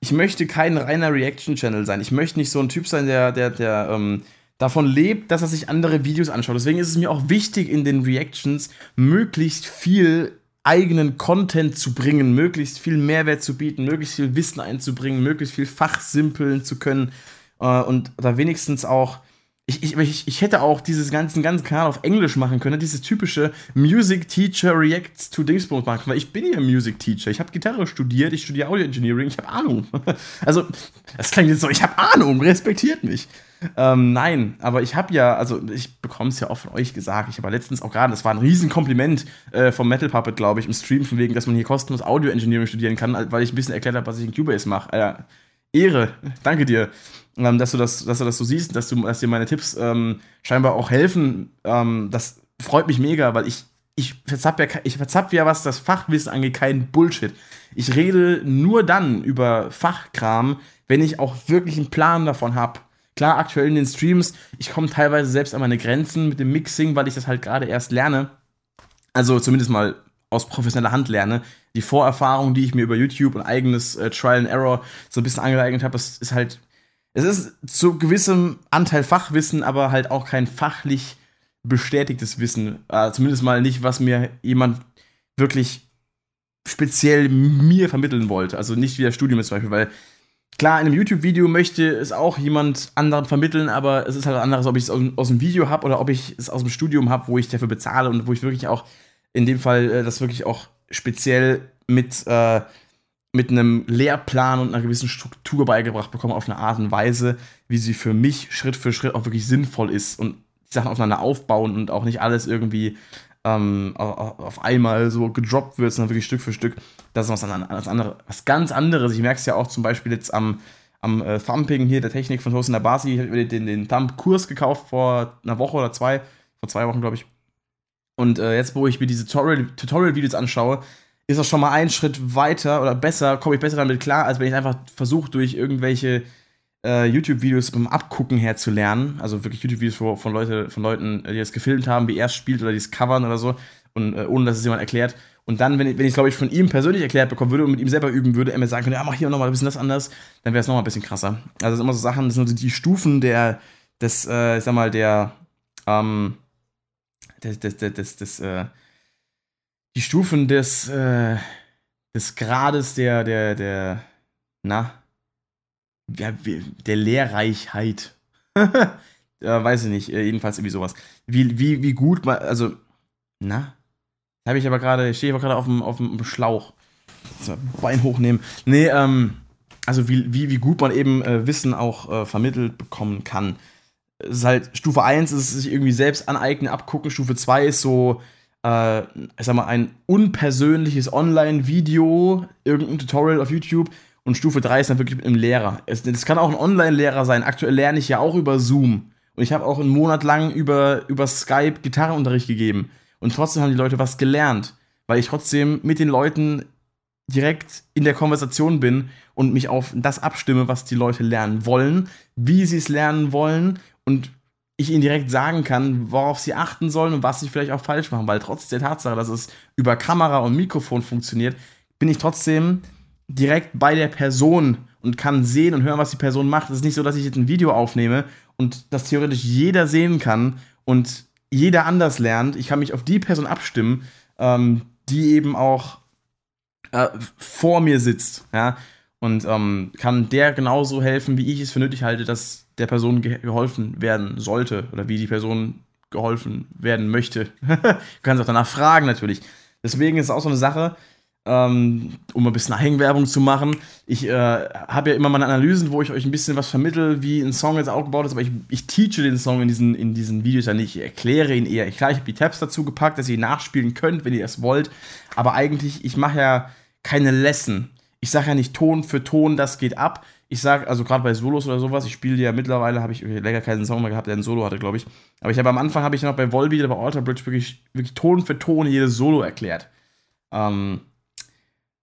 ich möchte kein reiner Reaction-Channel sein. Ich möchte nicht so ein Typ sein, der, der, der ähm, davon lebt, dass er sich andere Videos anschaut. Deswegen ist es mir auch wichtig, in den Reactions möglichst viel eigenen Content zu bringen, möglichst viel Mehrwert zu bieten, möglichst viel Wissen einzubringen, möglichst viel fachsimpeln zu können äh, und da wenigstens auch ich, ich, ich hätte auch dieses ganzen, ganzen Kanal auf Englisch machen können, dieses typische Music Teacher Reacts to Dingsbums machen, weil ich bin ja Music Teacher. Ich habe Gitarre studiert, ich studiere Audio Engineering, ich habe Ahnung. Also, das klingt jetzt so, ich habe Ahnung, respektiert mich. ähm, nein, aber ich habe ja, also ich bekomme es ja auch von euch gesagt. Ich habe letztens auch gerade, das war ein Riesenkompliment äh, vom Metal Puppet, glaube ich, im Stream, von wegen, dass man hier kostenlos Audio Engineering studieren kann, weil ich ein bisschen erklärt habe, was ich in Cubase mache. Äh, Ehre, danke dir, ähm, dass, du das, dass du das so siehst, dass, du, dass dir meine Tipps ähm, scheinbar auch helfen. Ähm, das freut mich mega, weil ich, ich verzapf ja, verzapf ja, was das Fachwissen angeht, kein Bullshit. Ich rede nur dann über Fachkram, wenn ich auch wirklich einen Plan davon habe. Klar, aktuell in den Streams, ich komme teilweise selbst an meine Grenzen mit dem Mixing, weil ich das halt gerade erst lerne. Also zumindest mal aus professioneller Hand lerne. Die Vorerfahrung, die ich mir über YouTube und eigenes äh, Trial and Error so ein bisschen angeeignet habe, das ist halt, es ist zu gewissem Anteil Fachwissen, aber halt auch kein fachlich bestätigtes Wissen. Äh, zumindest mal nicht, was mir jemand wirklich speziell mir vermitteln wollte. Also nicht wie das Studium ist zum Beispiel, weil klar, in einem YouTube-Video möchte es auch jemand anderen vermitteln, aber es ist halt anderes, ob ich es aus, aus dem Video habe oder ob ich es aus dem Studium habe, wo ich dafür bezahle und wo ich wirklich auch in dem Fall äh, das wirklich auch speziell mit, äh, mit einem Lehrplan und einer gewissen Struktur beigebracht bekomme, auf eine Art und Weise, wie sie für mich Schritt für Schritt auch wirklich sinnvoll ist und die Sachen aufeinander aufbauen und auch nicht alles irgendwie ähm, auf einmal so gedroppt wird, sondern wirklich Stück für Stück. Das ist was, was, andere, was ganz anderes. Ich merke es ja auch zum Beispiel jetzt am, am äh, Thumping hier, der Technik von Thorsten Nabasi. Ich habe den, den Thump-Kurs gekauft vor einer Woche oder zwei, vor zwei Wochen, glaube ich. Und äh, jetzt, wo ich mir diese Tutorial-Videos Tutorial anschaue, ist das schon mal ein Schritt weiter oder besser, komme ich besser damit klar, als wenn ich einfach versuche, durch irgendwelche äh, YouTube-Videos beim Abgucken her zu lernen. Also wirklich YouTube-Videos von, Leute, von Leuten, die das gefilmt haben, wie er es spielt oder die es covern oder so. Und äh, ohne dass es jemand erklärt. Und dann, wenn ich, wenn ich glaube ich, von ihm persönlich erklärt bekommen würde und mit ihm selber üben würde, er mir sagen könnte, ja, mach hier nochmal ein bisschen das anders, dann wäre es nochmal ein bisschen krasser. Also das sind immer so Sachen, das sind so die Stufen der, des, äh, ich sag mal, der, ähm, des, des, des, des, des äh, die Stufen des, äh, des Grades der, der, der, na, ja, der Lehrreichheit. ja, weiß ich nicht, äh, jedenfalls irgendwie sowas. Wie, wie, wie gut man, also, na? Habe ich aber gerade, stehe ich aber gerade auf dem, auf dem Schlauch. So, Bein hochnehmen. Nee, ähm, also wie, wie, wie gut man eben äh, Wissen auch äh, vermittelt bekommen kann. Ist halt, Stufe 1 ist es sich irgendwie selbst aneignen, abgucken. Stufe 2 ist so, äh, ich sag mal, ein unpersönliches Online-Video, irgendein Tutorial auf YouTube und Stufe 3 ist dann wirklich mit einem Lehrer. Es, das kann auch ein Online-Lehrer sein. Aktuell lerne ich ja auch über Zoom. Und ich habe auch einen Monat lang über, über Skype Gitarrenunterricht gegeben. Und trotzdem haben die Leute was gelernt. Weil ich trotzdem mit den Leuten direkt in der Konversation bin und mich auf das abstimme, was die Leute lernen wollen, wie sie es lernen wollen und ich ihnen direkt sagen kann, worauf sie achten sollen und was sie vielleicht auch falsch machen. Weil trotz der Tatsache, dass es über Kamera und Mikrofon funktioniert, bin ich trotzdem direkt bei der Person und kann sehen und hören, was die Person macht. Es ist nicht so, dass ich jetzt ein Video aufnehme und das theoretisch jeder sehen kann und jeder anders lernt. Ich kann mich auf die Person abstimmen, ähm, die eben auch äh, vor mir sitzt, ja, und ähm, kann der genauso helfen, wie ich es für nötig halte, dass der Person ge geholfen werden sollte oder wie die Person geholfen werden möchte. du kannst auch danach fragen natürlich. Deswegen ist es auch so eine Sache, ähm, um ein bisschen Hängenwerbung zu machen. Ich äh, habe ja immer meine Analysen, wo ich euch ein bisschen was vermittel, wie ein Song jetzt aufgebaut ist, aber ich, ich teache den Song in diesen, in diesen Videos ja nicht. Ich erkläre ihn eher. Klar, ich habe die Tabs dazu gepackt, dass ihr ihn nachspielen könnt, wenn ihr es wollt. Aber eigentlich, ich mache ja keine Lesson. Ich sage ja nicht Ton für Ton, das geht ab. Ich sage, also gerade bei Solos oder sowas, ich spiele ja mittlerweile, habe ich länger keinen Song mehr gehabt, der ein Solo hatte, glaube ich. Aber ich habe am Anfang, habe ich noch bei Volbeat oder bei Alter Bridge wirklich, wirklich Ton für Ton jedes Solo erklärt. Ähm,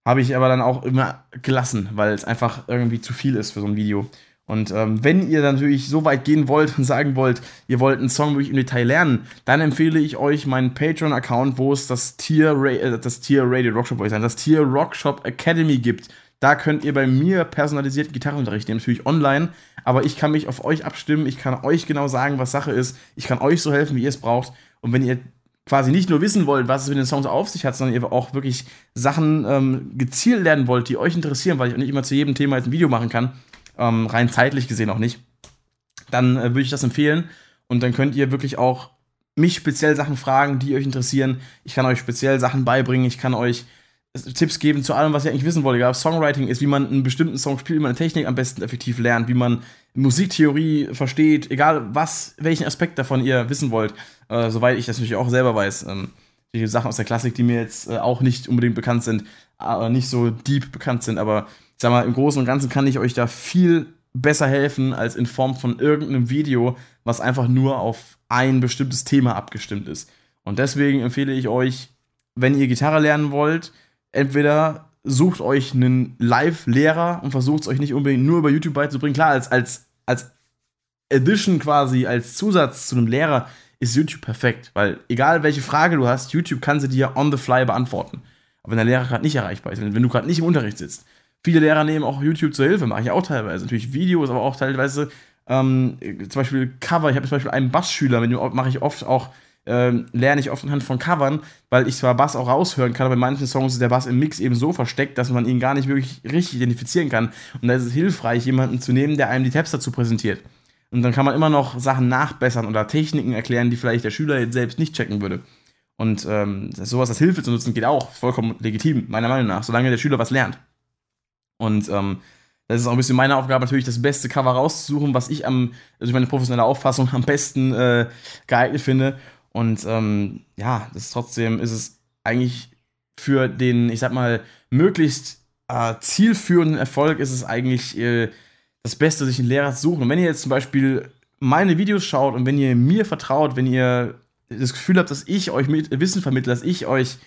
habe ich aber dann auch immer gelassen, weil es einfach irgendwie zu viel ist für so ein Video. Und ähm, wenn ihr natürlich so weit gehen wollt und sagen wollt, ihr wollt einen Song wirklich im Detail lernen, dann empfehle ich euch meinen Patreon-Account, wo es das Tier, äh, das Tier Radio Rockshop, sagen, das Tier Rockshop Academy gibt. Da könnt ihr bei mir personalisierten Gitarrenunterricht nehmen, natürlich online, aber ich kann mich auf euch abstimmen, ich kann euch genau sagen, was Sache ist, ich kann euch so helfen, wie ihr es braucht. Und wenn ihr quasi nicht nur wissen wollt, was es mit den Songs auf sich hat, sondern ihr auch wirklich Sachen ähm, gezielt lernen wollt, die euch interessieren, weil ich auch nicht immer zu jedem Thema jetzt ein Video machen kann, ähm, rein zeitlich gesehen auch nicht, dann äh, würde ich das empfehlen. Und dann könnt ihr wirklich auch mich speziell Sachen fragen, die euch interessieren. Ich kann euch speziell Sachen beibringen. Ich kann euch Tipps geben zu allem, was ihr eigentlich wissen wollt. Egal, Songwriting ist, wie man einen bestimmten Song spielt, wie man eine Technik am besten effektiv lernt, wie man Musiktheorie versteht, egal was, welchen Aspekt davon ihr wissen wollt, äh, soweit ich das natürlich auch selber weiß. Ähm, die Sachen aus der Klassik, die mir jetzt äh, auch nicht unbedingt bekannt sind, äh, nicht so deep bekannt sind, aber ich sag mal, im Großen und Ganzen kann ich euch da viel besser helfen als in Form von irgendeinem Video, was einfach nur auf ein bestimmtes Thema abgestimmt ist. Und deswegen empfehle ich euch, wenn ihr Gitarre lernen wollt, entweder sucht euch einen Live-Lehrer und versucht es euch nicht unbedingt nur über YouTube beizubringen. Klar, als, als, als Addition quasi, als Zusatz zu einem Lehrer ist YouTube perfekt, weil egal welche Frage du hast, YouTube kann sie dir on the fly beantworten. Aber wenn der Lehrer gerade nicht erreichbar ist, wenn du gerade nicht im Unterricht sitzt. Viele Lehrer nehmen auch YouTube zur Hilfe, mache ich auch teilweise. Natürlich Videos, aber auch teilweise ähm, zum Beispiel Cover. Ich habe zum Beispiel einen Bassschüler, mit mache ich oft auch ähm, lerne ich oft anhand von Covern, weil ich zwar Bass auch raushören kann, aber bei manchen Songs ist der Bass im Mix eben so versteckt, dass man ihn gar nicht wirklich richtig identifizieren kann. Und da ist es hilfreich, jemanden zu nehmen, der einem die Tabs dazu präsentiert. Und dann kann man immer noch Sachen nachbessern oder Techniken erklären, die vielleicht der Schüler jetzt selbst nicht checken würde. Und ähm, sowas als Hilfe zu nutzen geht auch vollkommen legitim, meiner Meinung nach, solange der Schüler was lernt. Und ähm, das ist auch ein bisschen meine Aufgabe, natürlich das beste Cover rauszusuchen, was ich am, also meine professionelle Auffassung am besten äh, geeignet finde. Und ähm, ja, das ist trotzdem ist es eigentlich für den, ich sag mal, möglichst äh, zielführenden Erfolg ist es eigentlich äh, das Beste, sich einen Lehrer zu suchen. Und wenn ihr jetzt zum Beispiel meine Videos schaut und wenn ihr mir vertraut, wenn ihr das Gefühl habt, dass ich euch mit Wissen vermittle, dass ich euch,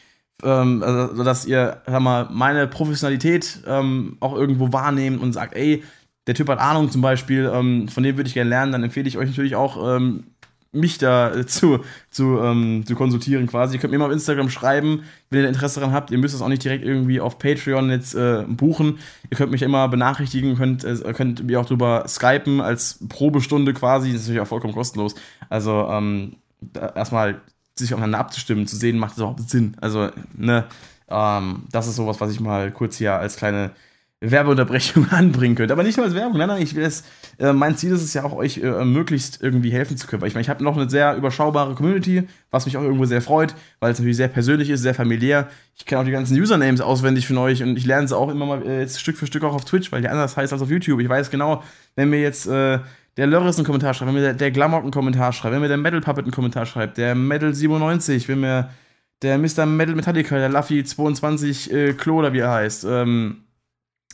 ähm, also, dass ihr, sag mal, meine Professionalität ähm, auch irgendwo wahrnehmt und sagt, ey, der Typ hat Ahnung zum Beispiel, ähm, von dem würde ich gerne lernen, dann empfehle ich euch natürlich auch, ähm, mich da äh, zu, zu, ähm, zu konsultieren quasi. Ihr könnt mir mal auf Instagram schreiben, wenn ihr Interesse daran habt. Ihr müsst es auch nicht direkt irgendwie auf Patreon jetzt äh, buchen. Ihr könnt mich immer benachrichtigen, könnt, äh, könnt mir auch drüber skypen als Probestunde quasi. Das ist natürlich auch vollkommen kostenlos. Also ähm, erstmal sich aufeinander abzustimmen, zu sehen, macht das überhaupt Sinn. Also, ne, ähm, das ist sowas, was ich mal kurz hier als kleine Werbeunterbrechung anbringen könnte. Aber nicht nur als Werbung, nein, nein, ich will es, äh, mein Ziel ist es ja auch, euch äh, möglichst irgendwie helfen zu können. Weil ich meine, ich habe noch eine sehr überschaubare Community, was mich auch irgendwo sehr freut, weil es natürlich sehr persönlich ist, sehr familiär. Ich kenne auch die ganzen Usernames auswendig von euch und ich lerne sie auch immer mal äh, jetzt Stück für Stück auch auf Twitch, weil die anders heißt als auf YouTube. Ich weiß genau, wenn mir jetzt äh, der Lörres einen Kommentar schreibt, wenn mir der, der Glamock einen Kommentar schreibt, wenn mir der Metal Puppet einen Kommentar schreibt, der Metal 97, wenn mir der Mr. Metal Metallica, der Luffy 22 äh, Klo oder wie er heißt, ähm,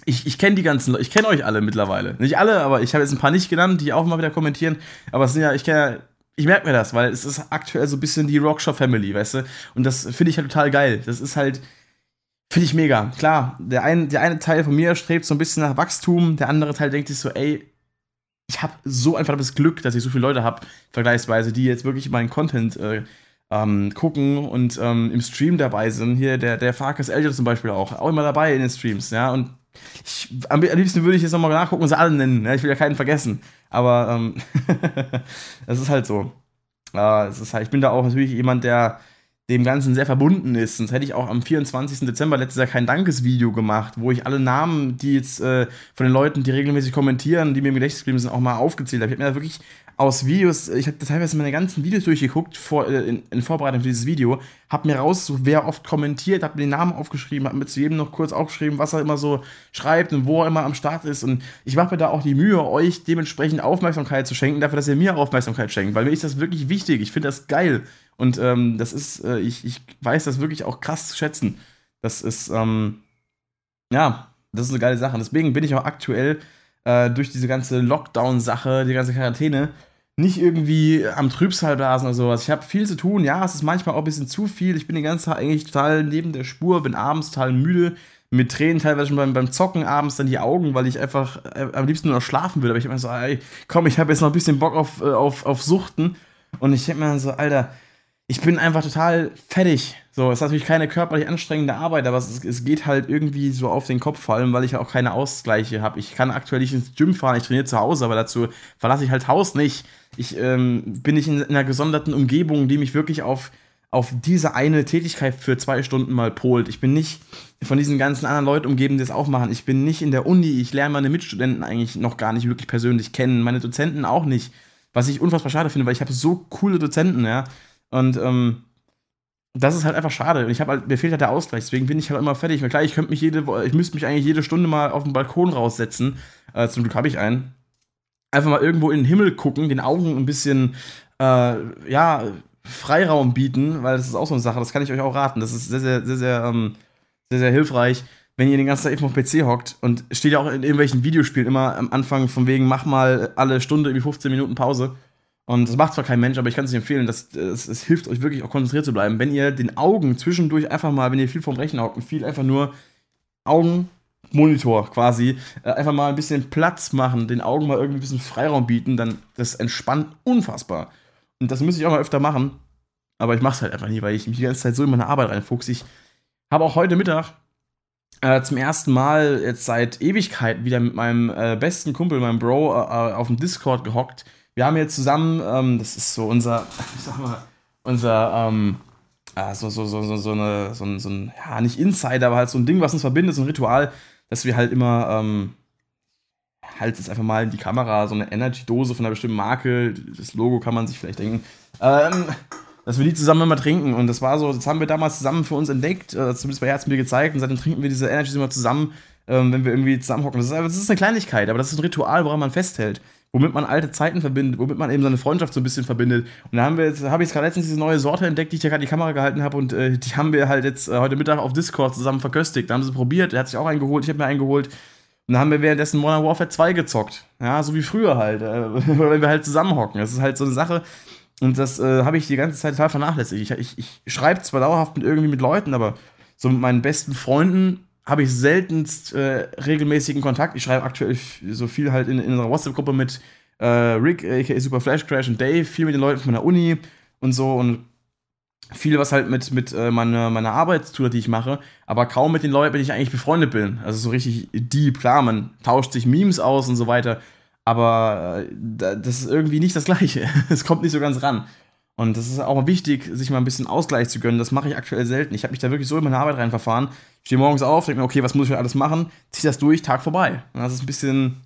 ich, ich kenne die ganzen Leute, ich kenne euch alle mittlerweile. Nicht alle, aber ich habe jetzt ein paar nicht genannt, die auch mal wieder kommentieren. Aber es sind ja, ich kenne ich merke mir das, weil es ist aktuell so ein bisschen die Rockshop Family, weißt du? Und das finde ich halt total geil. Das ist halt, finde ich mega. Klar, der, ein, der eine Teil von mir strebt so ein bisschen nach Wachstum, der andere Teil denkt sich so, ey, ich habe so einfach das Glück, dass ich so viele Leute habe, vergleichsweise, die jetzt wirklich meinen Content äh, ähm, gucken und ähm, im Stream dabei sind. Hier der, der Farkas Elliot zum Beispiel auch, auch immer dabei in den Streams, ja. Und ich, am, liebsten würde ich jetzt nochmal nachgucken und sie alle nennen. Ja? Ich will ja keinen vergessen. Aber ähm, ist halt so. Äh, ist halt, ich bin da auch natürlich jemand, der dem Ganzen sehr verbunden ist. Sonst hätte ich auch am 24. Dezember letztes Jahr kein Dankesvideo gemacht, wo ich alle Namen, die jetzt äh, von den Leuten, die regelmäßig kommentieren, die mir im Gedächtnis geblieben sind, auch mal aufgezählt habe. Ich habe mir da wirklich aus Videos, ich habe teilweise meine ganzen Videos durchgeguckt vor, äh, in, in, Vorbereitung für dieses Video, habe mir rausgesucht, wer oft kommentiert, habe mir den Namen aufgeschrieben, habe mir zu jedem noch kurz aufgeschrieben, was er immer so schreibt und wo er immer am Start ist. Und ich mache mir da auch die Mühe, euch dementsprechend Aufmerksamkeit zu schenken, dafür, dass ihr mir Aufmerksamkeit schenkt, weil mir ist das wirklich wichtig. Ich finde das geil. Und ähm, das ist, äh, ich, ich weiß das wirklich auch krass zu schätzen. Das ist, ähm, ja, das ist eine geile Sache. Deswegen bin ich auch aktuell äh, durch diese ganze Lockdown-Sache, die ganze Quarantäne, nicht irgendwie am Trübsalblasen oder sowas. Ich habe viel zu tun. Ja, es ist manchmal auch ein bisschen zu viel. Ich bin den ganzen Tag eigentlich total neben der Spur, bin abends total müde, mit Tränen teilweise schon beim, beim Zocken abends dann die Augen, weil ich einfach äh, am liebsten nur noch schlafen würde. Aber ich habe mir so, ey, komm, ich habe jetzt noch ein bisschen Bock auf, äh, auf, auf Suchten. Und ich denke mir dann so, Alter, ich bin einfach total fertig. So, es ist natürlich keine körperlich anstrengende Arbeit, aber es, es geht halt irgendwie so auf den Kopf, vor allem, weil ich auch keine Ausgleiche habe. Ich kann aktuell nicht ins Gym fahren, ich trainiere zu Hause, aber dazu verlasse ich halt Haus nicht. Ich ähm, bin nicht in, in einer gesonderten Umgebung, die mich wirklich auf, auf diese eine Tätigkeit für zwei Stunden mal polt. Ich bin nicht von diesen ganzen anderen Leuten umgeben, die das auch machen. Ich bin nicht in der Uni, ich lerne meine Mitstudenten eigentlich noch gar nicht wirklich persönlich kennen, meine Dozenten auch nicht. Was ich unfassbar schade finde, weil ich habe so coole Dozenten, ja. Und ähm, das ist halt einfach schade. Und ich habe halt, mir fehlt halt der Ausgleich, deswegen bin ich halt immer fertig. Weil klar, ich könnte mich jede, ich müsste mich eigentlich jede Stunde mal auf den Balkon raussetzen. Äh, zum Glück habe ich einen. Einfach mal irgendwo in den Himmel gucken, den Augen ein bisschen, äh, ja, Freiraum bieten, weil das ist auch so eine Sache, das kann ich euch auch raten. Das ist sehr, sehr, sehr, sehr, ähm, sehr, sehr hilfreich, wenn ihr den ganzen Tag eben auf PC hockt und steht ja auch in irgendwelchen Videospielen immer am Anfang von wegen, mach mal alle Stunde irgendwie 15 Minuten Pause. Und das macht zwar kein Mensch, aber ich kann es nicht empfehlen. Das, das, das, hilft euch wirklich auch konzentriert zu bleiben. Wenn ihr den Augen zwischendurch einfach mal, wenn ihr viel vom Rechner hockt und viel einfach nur Augen, Monitor quasi, äh, einfach mal ein bisschen Platz machen, den Augen mal irgendwie ein bisschen Freiraum bieten, dann das entspannt unfassbar. Und das müsste ich auch mal öfter machen. Aber ich mache es halt einfach nie, weil ich mich die ganze Zeit so in meine Arbeit reinfuchse. Ich habe auch heute Mittag äh, zum ersten Mal jetzt seit Ewigkeiten wieder mit meinem äh, besten Kumpel, meinem Bro, äh, auf dem Discord gehockt. Wir haben jetzt zusammen, ähm, das ist so unser, ich sag mal, unser, ähm, äh, so, so, so, so, so, eine, so, ein, so ein, ja, nicht Insider, aber halt so ein Ding, was uns verbindet, so ein Ritual, dass wir halt immer, ähm, halt jetzt einfach mal in die Kamera so eine Energy-Dose von einer bestimmten Marke, das Logo kann man sich vielleicht denken, ähm, dass wir die zusammen immer trinken. Und das war so, das haben wir damals zusammen für uns entdeckt, äh, zumindest bei Herzen mir gezeigt, und seitdem trinken wir diese Energy immer zusammen, ähm, wenn wir irgendwie zusammenhocken. Das ist, das ist eine Kleinigkeit, aber das ist ein Ritual, woran man festhält womit man alte Zeiten verbindet, womit man eben seine Freundschaft so ein bisschen verbindet. Und da haben wir jetzt, habe ich gerade letztens diese neue Sorte entdeckt, die ich ja gerade die Kamera gehalten habe und äh, die haben wir halt jetzt äh, heute Mittag auf Discord zusammen verköstigt. Da haben sie probiert, er hat sich auch eingeholt, ich habe mir eingeholt. Und dann haben wir währenddessen Modern Warfare 2 gezockt. Ja, so wie früher halt. Äh, wenn wir halt zusammenhocken. Das ist halt so eine Sache. Und das äh, habe ich die ganze Zeit total vernachlässigt. Ich, ich, ich schreibe zwar dauerhaft mit irgendwie mit Leuten, aber so mit meinen besten Freunden habe ich seltenst äh, regelmäßigen Kontakt. Ich schreibe aktuell so viel halt in, in unserer WhatsApp-Gruppe mit äh, Rick, aka Super Flash Crash und Dave, viel mit den Leuten von der Uni und so und viel, was halt mit, mit äh, meiner, meiner Arbeit die ich mache, aber kaum mit den Leuten, mit denen ich eigentlich befreundet bin. Also so richtig deep, klar, man tauscht sich Memes aus und so weiter, aber äh, das ist irgendwie nicht das Gleiche. es kommt nicht so ganz ran. Und das ist auch mal wichtig, sich mal ein bisschen Ausgleich zu gönnen. Das mache ich aktuell selten. Ich habe mich da wirklich so in meine Arbeit rein verfahren. Ich stehe morgens auf, denke mir, okay, was muss ich alles machen? Ziehe das durch, Tag vorbei. Und das ist ein bisschen,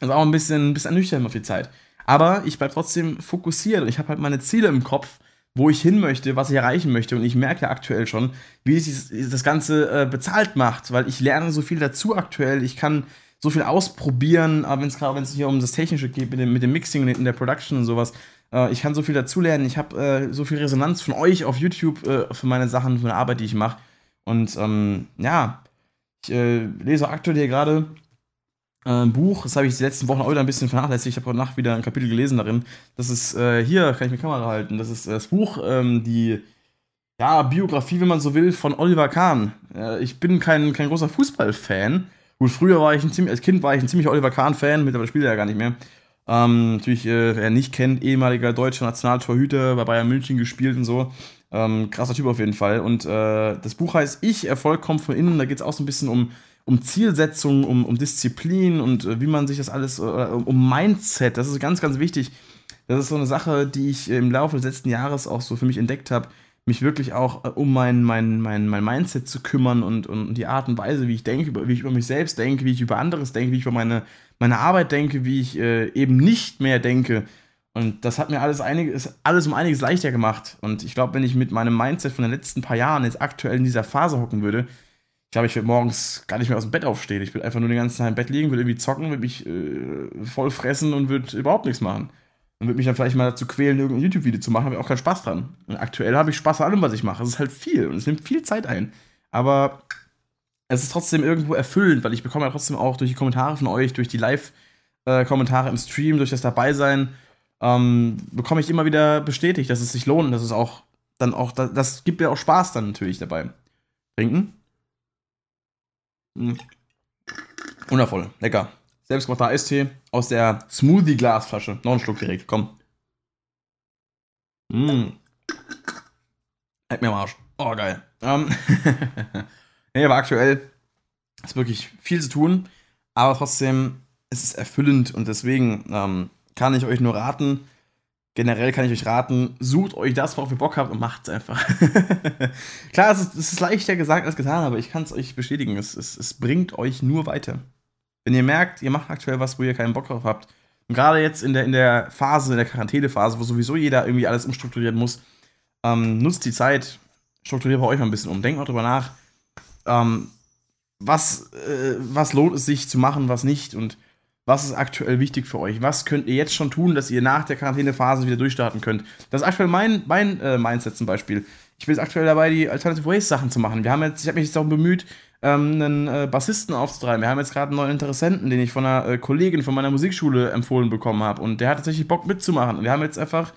das ist auch ein bisschen, ein bisschen ernüchternd auf die Zeit. Aber ich bleibe trotzdem fokussiert und ich habe halt meine Ziele im Kopf, wo ich hin möchte, was ich erreichen möchte. Und ich merke ja aktuell schon, wie sich das Ganze äh, bezahlt macht, weil ich lerne so viel dazu aktuell. Ich kann so viel ausprobieren, aber wenn es gerade wenn es hier um das Technische geht, mit dem, mit dem Mixing und in der Production und sowas, äh, ich kann so viel dazulernen. Ich habe äh, so viel Resonanz von euch auf YouTube äh, für meine Sachen, für meine Arbeit, die ich mache. Und ähm, ja, ich äh, lese aktuell hier gerade ein äh, Buch, das habe ich die letzten Wochen auch wieder ein bisschen vernachlässigt. Ich habe heute Nacht wieder ein Kapitel gelesen darin. Das ist, hier kann ich mir Kamera halten, das ist das Buch, ähm, die ja, Biografie, wenn man so will, von Oliver Kahn. Ich bin kein, kein großer Fußballfan. Gut, früher war ich ein ziemlich, als Kind war ich ein ziemlich Oliver Kahn-Fan, mittlerweile spielt er ja gar nicht mehr. Ähm, natürlich, äh, wer nicht kennt, ehemaliger deutscher Nationaltorhüter, bei Bayern München gespielt und so. Ähm, krasser Typ auf jeden Fall. Und äh, das Buch heißt Ich, Erfolg kommt von innen. Da geht es auch so ein bisschen um um Zielsetzung, um, um Disziplin und äh, wie man sich das alles, äh, um Mindset, das ist ganz, ganz wichtig. Das ist so eine Sache, die ich im Laufe des letzten Jahres auch so für mich entdeckt habe, mich wirklich auch äh, um mein, mein, mein, mein Mindset zu kümmern und, und die Art und Weise, wie ich denke, wie ich über mich selbst denke, wie ich über anderes denke, wie ich über meine, meine Arbeit denke, wie ich äh, eben nicht mehr denke. Und das hat mir alles, einiges, alles um einiges leichter gemacht. Und ich glaube, wenn ich mit meinem Mindset von den letzten paar Jahren jetzt aktuell in dieser Phase hocken würde, ich glaube, ich würde morgens gar nicht mehr aus dem Bett aufstehen. Ich würde einfach nur den ganzen Tag im Bett liegen, würde irgendwie zocken, würde mich äh, voll fressen und würde überhaupt nichts machen. Und würde mich dann vielleicht mal dazu quälen, irgendein YouTube-Video zu machen, habe ich auch keinen Spaß dran. Und aktuell habe ich Spaß an allem, was ich mache. Es ist halt viel und es nimmt viel Zeit ein. Aber es ist trotzdem irgendwo erfüllend, weil ich bekomme ja trotzdem auch durch die Kommentare von euch, durch die Live-Kommentare im Stream, durch das Dabeisein, ähm, bekomme ich immer wieder bestätigt, dass es sich lohnt, dass es auch dann auch, das, gibt mir auch Spaß dann natürlich dabei. Trinken? Mhm. Wundervoll, lecker. Selbstgemachter Eistee aus der Smoothie-Glasflasche. Noch einen Schluck direkt, komm. Mmh. Halt mir am Arsch. Oh, geil. Ähm nee, aber aktuell ist wirklich viel zu tun, aber trotzdem ist es erfüllend und deswegen ähm, kann ich euch nur raten, generell kann ich euch raten, sucht euch das, worauf ihr Bock habt und macht es einfach. Klar, es ist, es ist, leichter gesagt als getan, aber ich kann es euch bestätigen, es, es, es bringt euch nur weiter. Wenn ihr merkt, ihr macht aktuell was, wo ihr keinen Bock drauf habt, und gerade jetzt in der, in der Phase, in der Quarantänephase, wo sowieso jeder irgendwie alles umstrukturieren muss, Ähm, nutzt die Zeit, strukturiert bei euch mal ein bisschen um. Denkt mal drüber nach, ähm, was, äh, was lohnt es sich zu machen, was nicht und was ist aktuell wichtig für euch? Was könnt ihr jetzt schon tun, dass ihr nach der Quarantänephase wieder durchstarten könnt? Das ist aktuell mein, mein äh, Mindset zum Beispiel. Ich bin jetzt aktuell dabei, die Alternative Ways Sachen zu machen. Wir haben jetzt, ich habe mich jetzt auch bemüht, ähm, einen äh, Bassisten aufzutreiben. Wir haben jetzt gerade einen neuen Interessenten, den ich von einer äh, Kollegin von meiner Musikschule empfohlen bekommen habe. Und der hat tatsächlich Bock mitzumachen. Und wir haben jetzt einfach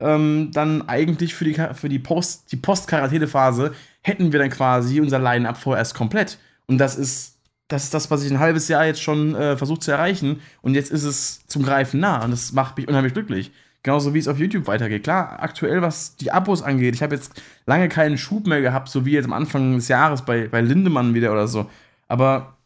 ähm, dann eigentlich für die, für die Post, die Post-Quarantäne-Phase hätten wir dann quasi unser Line-Up vorerst komplett. Und das ist das ist das, was ich ein halbes Jahr jetzt schon äh, versucht zu erreichen. Und jetzt ist es zum Greifen nah. Und das macht mich unheimlich glücklich. Genauso wie es auf YouTube weitergeht. Klar, aktuell, was die Abos angeht, ich habe jetzt lange keinen Schub mehr gehabt, so wie jetzt am Anfang des Jahres bei, bei Lindemann wieder oder so. Aber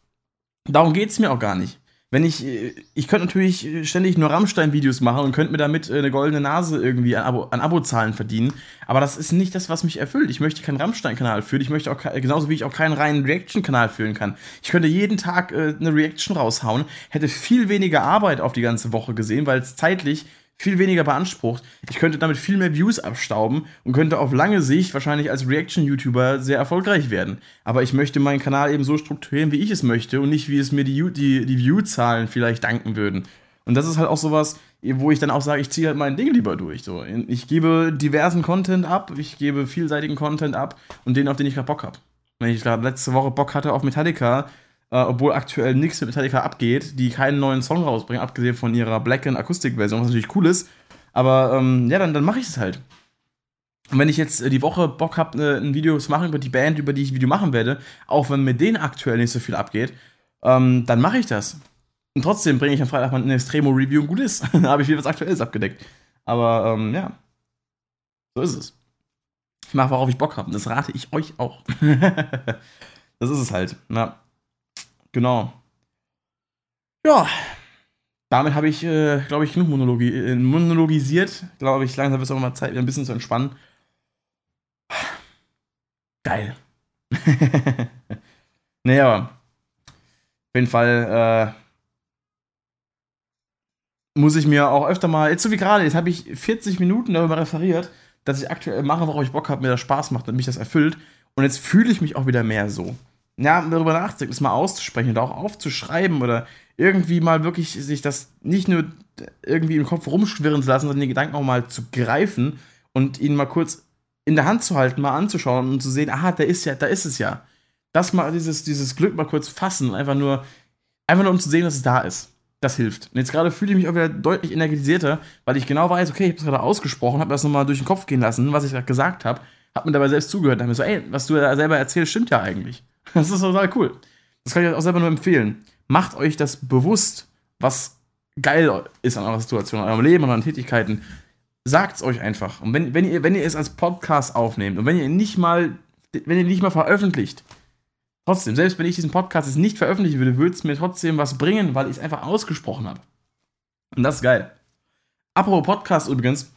darum geht es mir auch gar nicht wenn ich, äh, ich könnte natürlich ständig nur Rammstein-Videos machen und könnte mir damit äh, eine goldene Nase irgendwie an, Abo, an Abozahlen verdienen. Aber das ist nicht das, was mich erfüllt. Ich möchte keinen Rammstein-Kanal führen. Ich möchte auch, genauso wie ich auch keinen reinen Reaction-Kanal führen kann. Ich könnte jeden Tag äh, eine Reaction raushauen, hätte viel weniger Arbeit auf die ganze Woche gesehen, weil es zeitlich viel weniger beansprucht. Ich könnte damit viel mehr Views abstauben und könnte auf lange Sicht wahrscheinlich als Reaction-YouTuber sehr erfolgreich werden. Aber ich möchte meinen Kanal eben so strukturieren, wie ich es möchte und nicht, wie es mir die, die, die View-Zahlen vielleicht danken würden. Und das ist halt auch sowas, wo ich dann auch sage, ich ziehe halt mein Ding lieber durch. So. Ich gebe diversen Content ab, ich gebe vielseitigen Content ab und den, auf den ich gerade Bock habe. Wenn ich gerade letzte Woche Bock hatte auf Metallica, äh, obwohl aktuell nichts mit Metallica abgeht, die keinen neuen Song rausbringen, abgesehen von ihrer Black and Akustik-Version, was natürlich cool ist. Aber ähm, ja, dann, dann mache ich es halt. Und wenn ich jetzt äh, die Woche Bock habe, äh, ein Video zu machen über die Band, über die ich ein Video machen werde, auch wenn mit denen aktuell nicht so viel abgeht, ähm, dann mache ich das. Und trotzdem bringe ich am Freitag mal ein Extremo-Review und gut ist. da habe ich wieder was Aktuelles abgedeckt. Aber ähm, ja, so ist es. Ich mache, worauf ich Bock habe. Das rate ich euch auch. das ist es halt. Ja. Genau. Ja. Damit habe ich, äh, glaube ich, genug Monologi äh, monologisiert. Glaube ich, langsam wird es auch mal Zeit, ein bisschen zu entspannen. Geil. naja, auf jeden Fall äh, muss ich mir auch öfter mal, jetzt so wie gerade, jetzt habe ich 40 Minuten darüber referiert, dass ich aktuell mache, worauf ich Bock habe, mir das Spaß macht und mich das erfüllt. Und jetzt fühle ich mich auch wieder mehr so ja, darüber nachzudenken, das mal auszusprechen oder auch aufzuschreiben oder irgendwie mal wirklich sich das nicht nur irgendwie im Kopf rumschwirren zu lassen, sondern den Gedanken auch mal zu greifen und ihn mal kurz in der Hand zu halten, mal anzuschauen und zu sehen, aha, da ist ja, da ist es ja. Das mal, dieses, dieses Glück mal kurz fassen, einfach nur, einfach nur um zu sehen, dass es da ist. Das hilft. Und jetzt gerade fühle ich mich auch wieder deutlich energetisierter, weil ich genau weiß, okay, ich habe es gerade ausgesprochen, habe das nochmal durch den Kopf gehen lassen, was ich gerade gesagt habe, habe mir dabei selbst zugehört und habe mir so, ey, was du da selber erzählst, stimmt ja eigentlich. Das ist total cool. Das kann ich euch auch selber nur empfehlen. Macht euch das bewusst, was geil ist an eurer Situation, an eurem Leben, an euren Tätigkeiten. Sagt es euch einfach. Und wenn, wenn, ihr, wenn ihr es als Podcast aufnehmt und wenn ihr nicht mal, wenn ihr nicht mal veröffentlicht, trotzdem, selbst wenn ich diesen Podcast jetzt nicht veröffentlichen würde, würde es mir trotzdem was bringen, weil ich es einfach ausgesprochen habe. Und das ist geil. Apropos Podcast übrigens,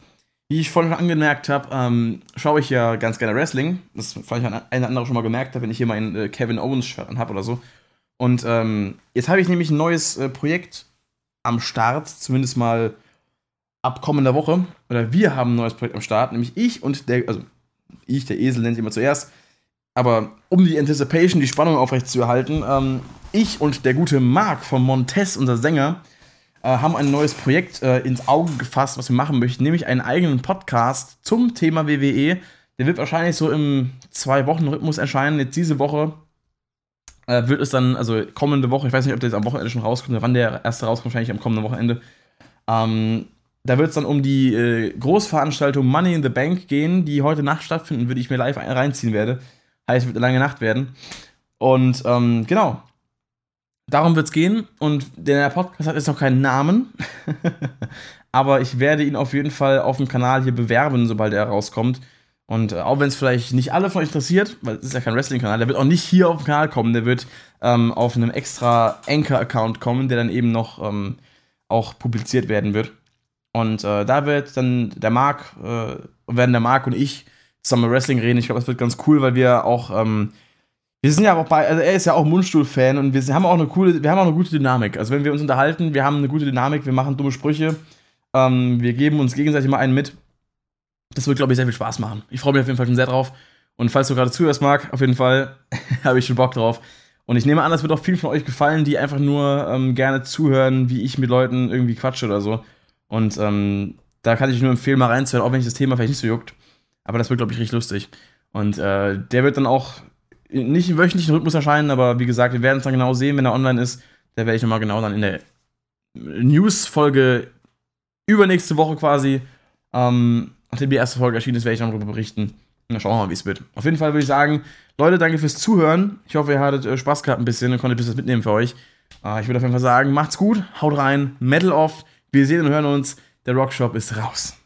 wie ich vorhin angemerkt habe, ähm, schaue ich ja ganz gerne Wrestling. Das fand ich an eine andere schon mal gemerkt habe, wenn ich hier mein äh, Kevin Owens-Shirt habe oder so. Und ähm, jetzt habe ich nämlich ein neues äh, Projekt am Start, zumindest mal ab kommender Woche. Oder wir haben ein neues Projekt am Start, nämlich ich und der, also ich, der Esel nennt immer zuerst. Aber um die Anticipation, die Spannung aufrechtzuerhalten, ähm, ich und der gute Marc von Montez, unser Sänger, haben ein neues Projekt äh, ins Auge gefasst, was wir machen möchten, nämlich einen eigenen Podcast zum Thema WWE. Der wird wahrscheinlich so im Zwei-Wochen-Rhythmus erscheinen. Jetzt diese Woche äh, wird es dann, also kommende Woche, ich weiß nicht, ob der jetzt am Wochenende schon rauskommt oder wann der erste rauskommt, wahrscheinlich am kommenden Wochenende. Ähm, da wird es dann um die äh, Großveranstaltung Money in the Bank gehen, die heute Nacht stattfinden würde, ich mir live reinziehen werde. Heißt, es wird eine lange Nacht werden. Und ähm, genau, darum wird es gehen. Und der Podcast hat jetzt noch keinen Namen. Aber ich werde ihn auf jeden Fall auf dem Kanal hier bewerben, sobald er rauskommt. Und äh, auch wenn es vielleicht nicht alle von euch interessiert, weil es ist ja kein Wrestling-Kanal, der wird auch nicht hier auf dem Kanal kommen, der wird ähm, auf einem extra Anchor-Account kommen, der dann eben noch ähm, auch publiziert werden wird. Und äh, da wird dann der Marc, äh, werden der Marc und ich zusammen Wrestling reden. Ich glaube, das wird ganz cool, weil wir auch ähm, wir sind ja auch bei, also er ist ja auch Mundstuhl-Fan und wir haben auch eine coole, wir haben auch eine gute Dynamik. Also wenn wir uns unterhalten, wir haben eine gute Dynamik, wir machen dumme Sprüche, ähm, wir geben uns gegenseitig mal einen mit. Das wird, glaube ich, sehr viel Spaß machen. Ich freue mich auf jeden Fall schon sehr drauf. Und falls du gerade zuhörst, Marc, auf jeden Fall habe ich schon Bock drauf. Und ich nehme an, das wird auch vielen von euch gefallen, die einfach nur ähm, gerne zuhören, wie ich mit Leuten irgendwie quatsche oder so. Und ähm, da kann ich nur empfehlen, mal reinzuhören, auch wenn ich das Thema vielleicht nicht so juckt. Aber das wird, glaube ich, richtig lustig. Und äh, der wird dann auch nicht im wöchentlichen Rhythmus erscheinen, aber wie gesagt, wir werden es dann genau sehen, wenn er online ist. Da werde ich nochmal genau dann in der News-Folge übernächste Woche quasi, ähm, nachdem die erste Folge erschienen ist, werde ich dann darüber berichten. Na, schauen wir mal, wie es wird. Auf jeden Fall würde ich sagen, Leute, danke fürs Zuhören. Ich hoffe, ihr hattet äh, Spaß gehabt ein bisschen und konntet ein bisschen was mitnehmen für euch. Äh, ich würde auf jeden Fall sagen, macht's gut, haut rein, Metal off. Wir sehen und hören uns. Der Rockshop ist raus.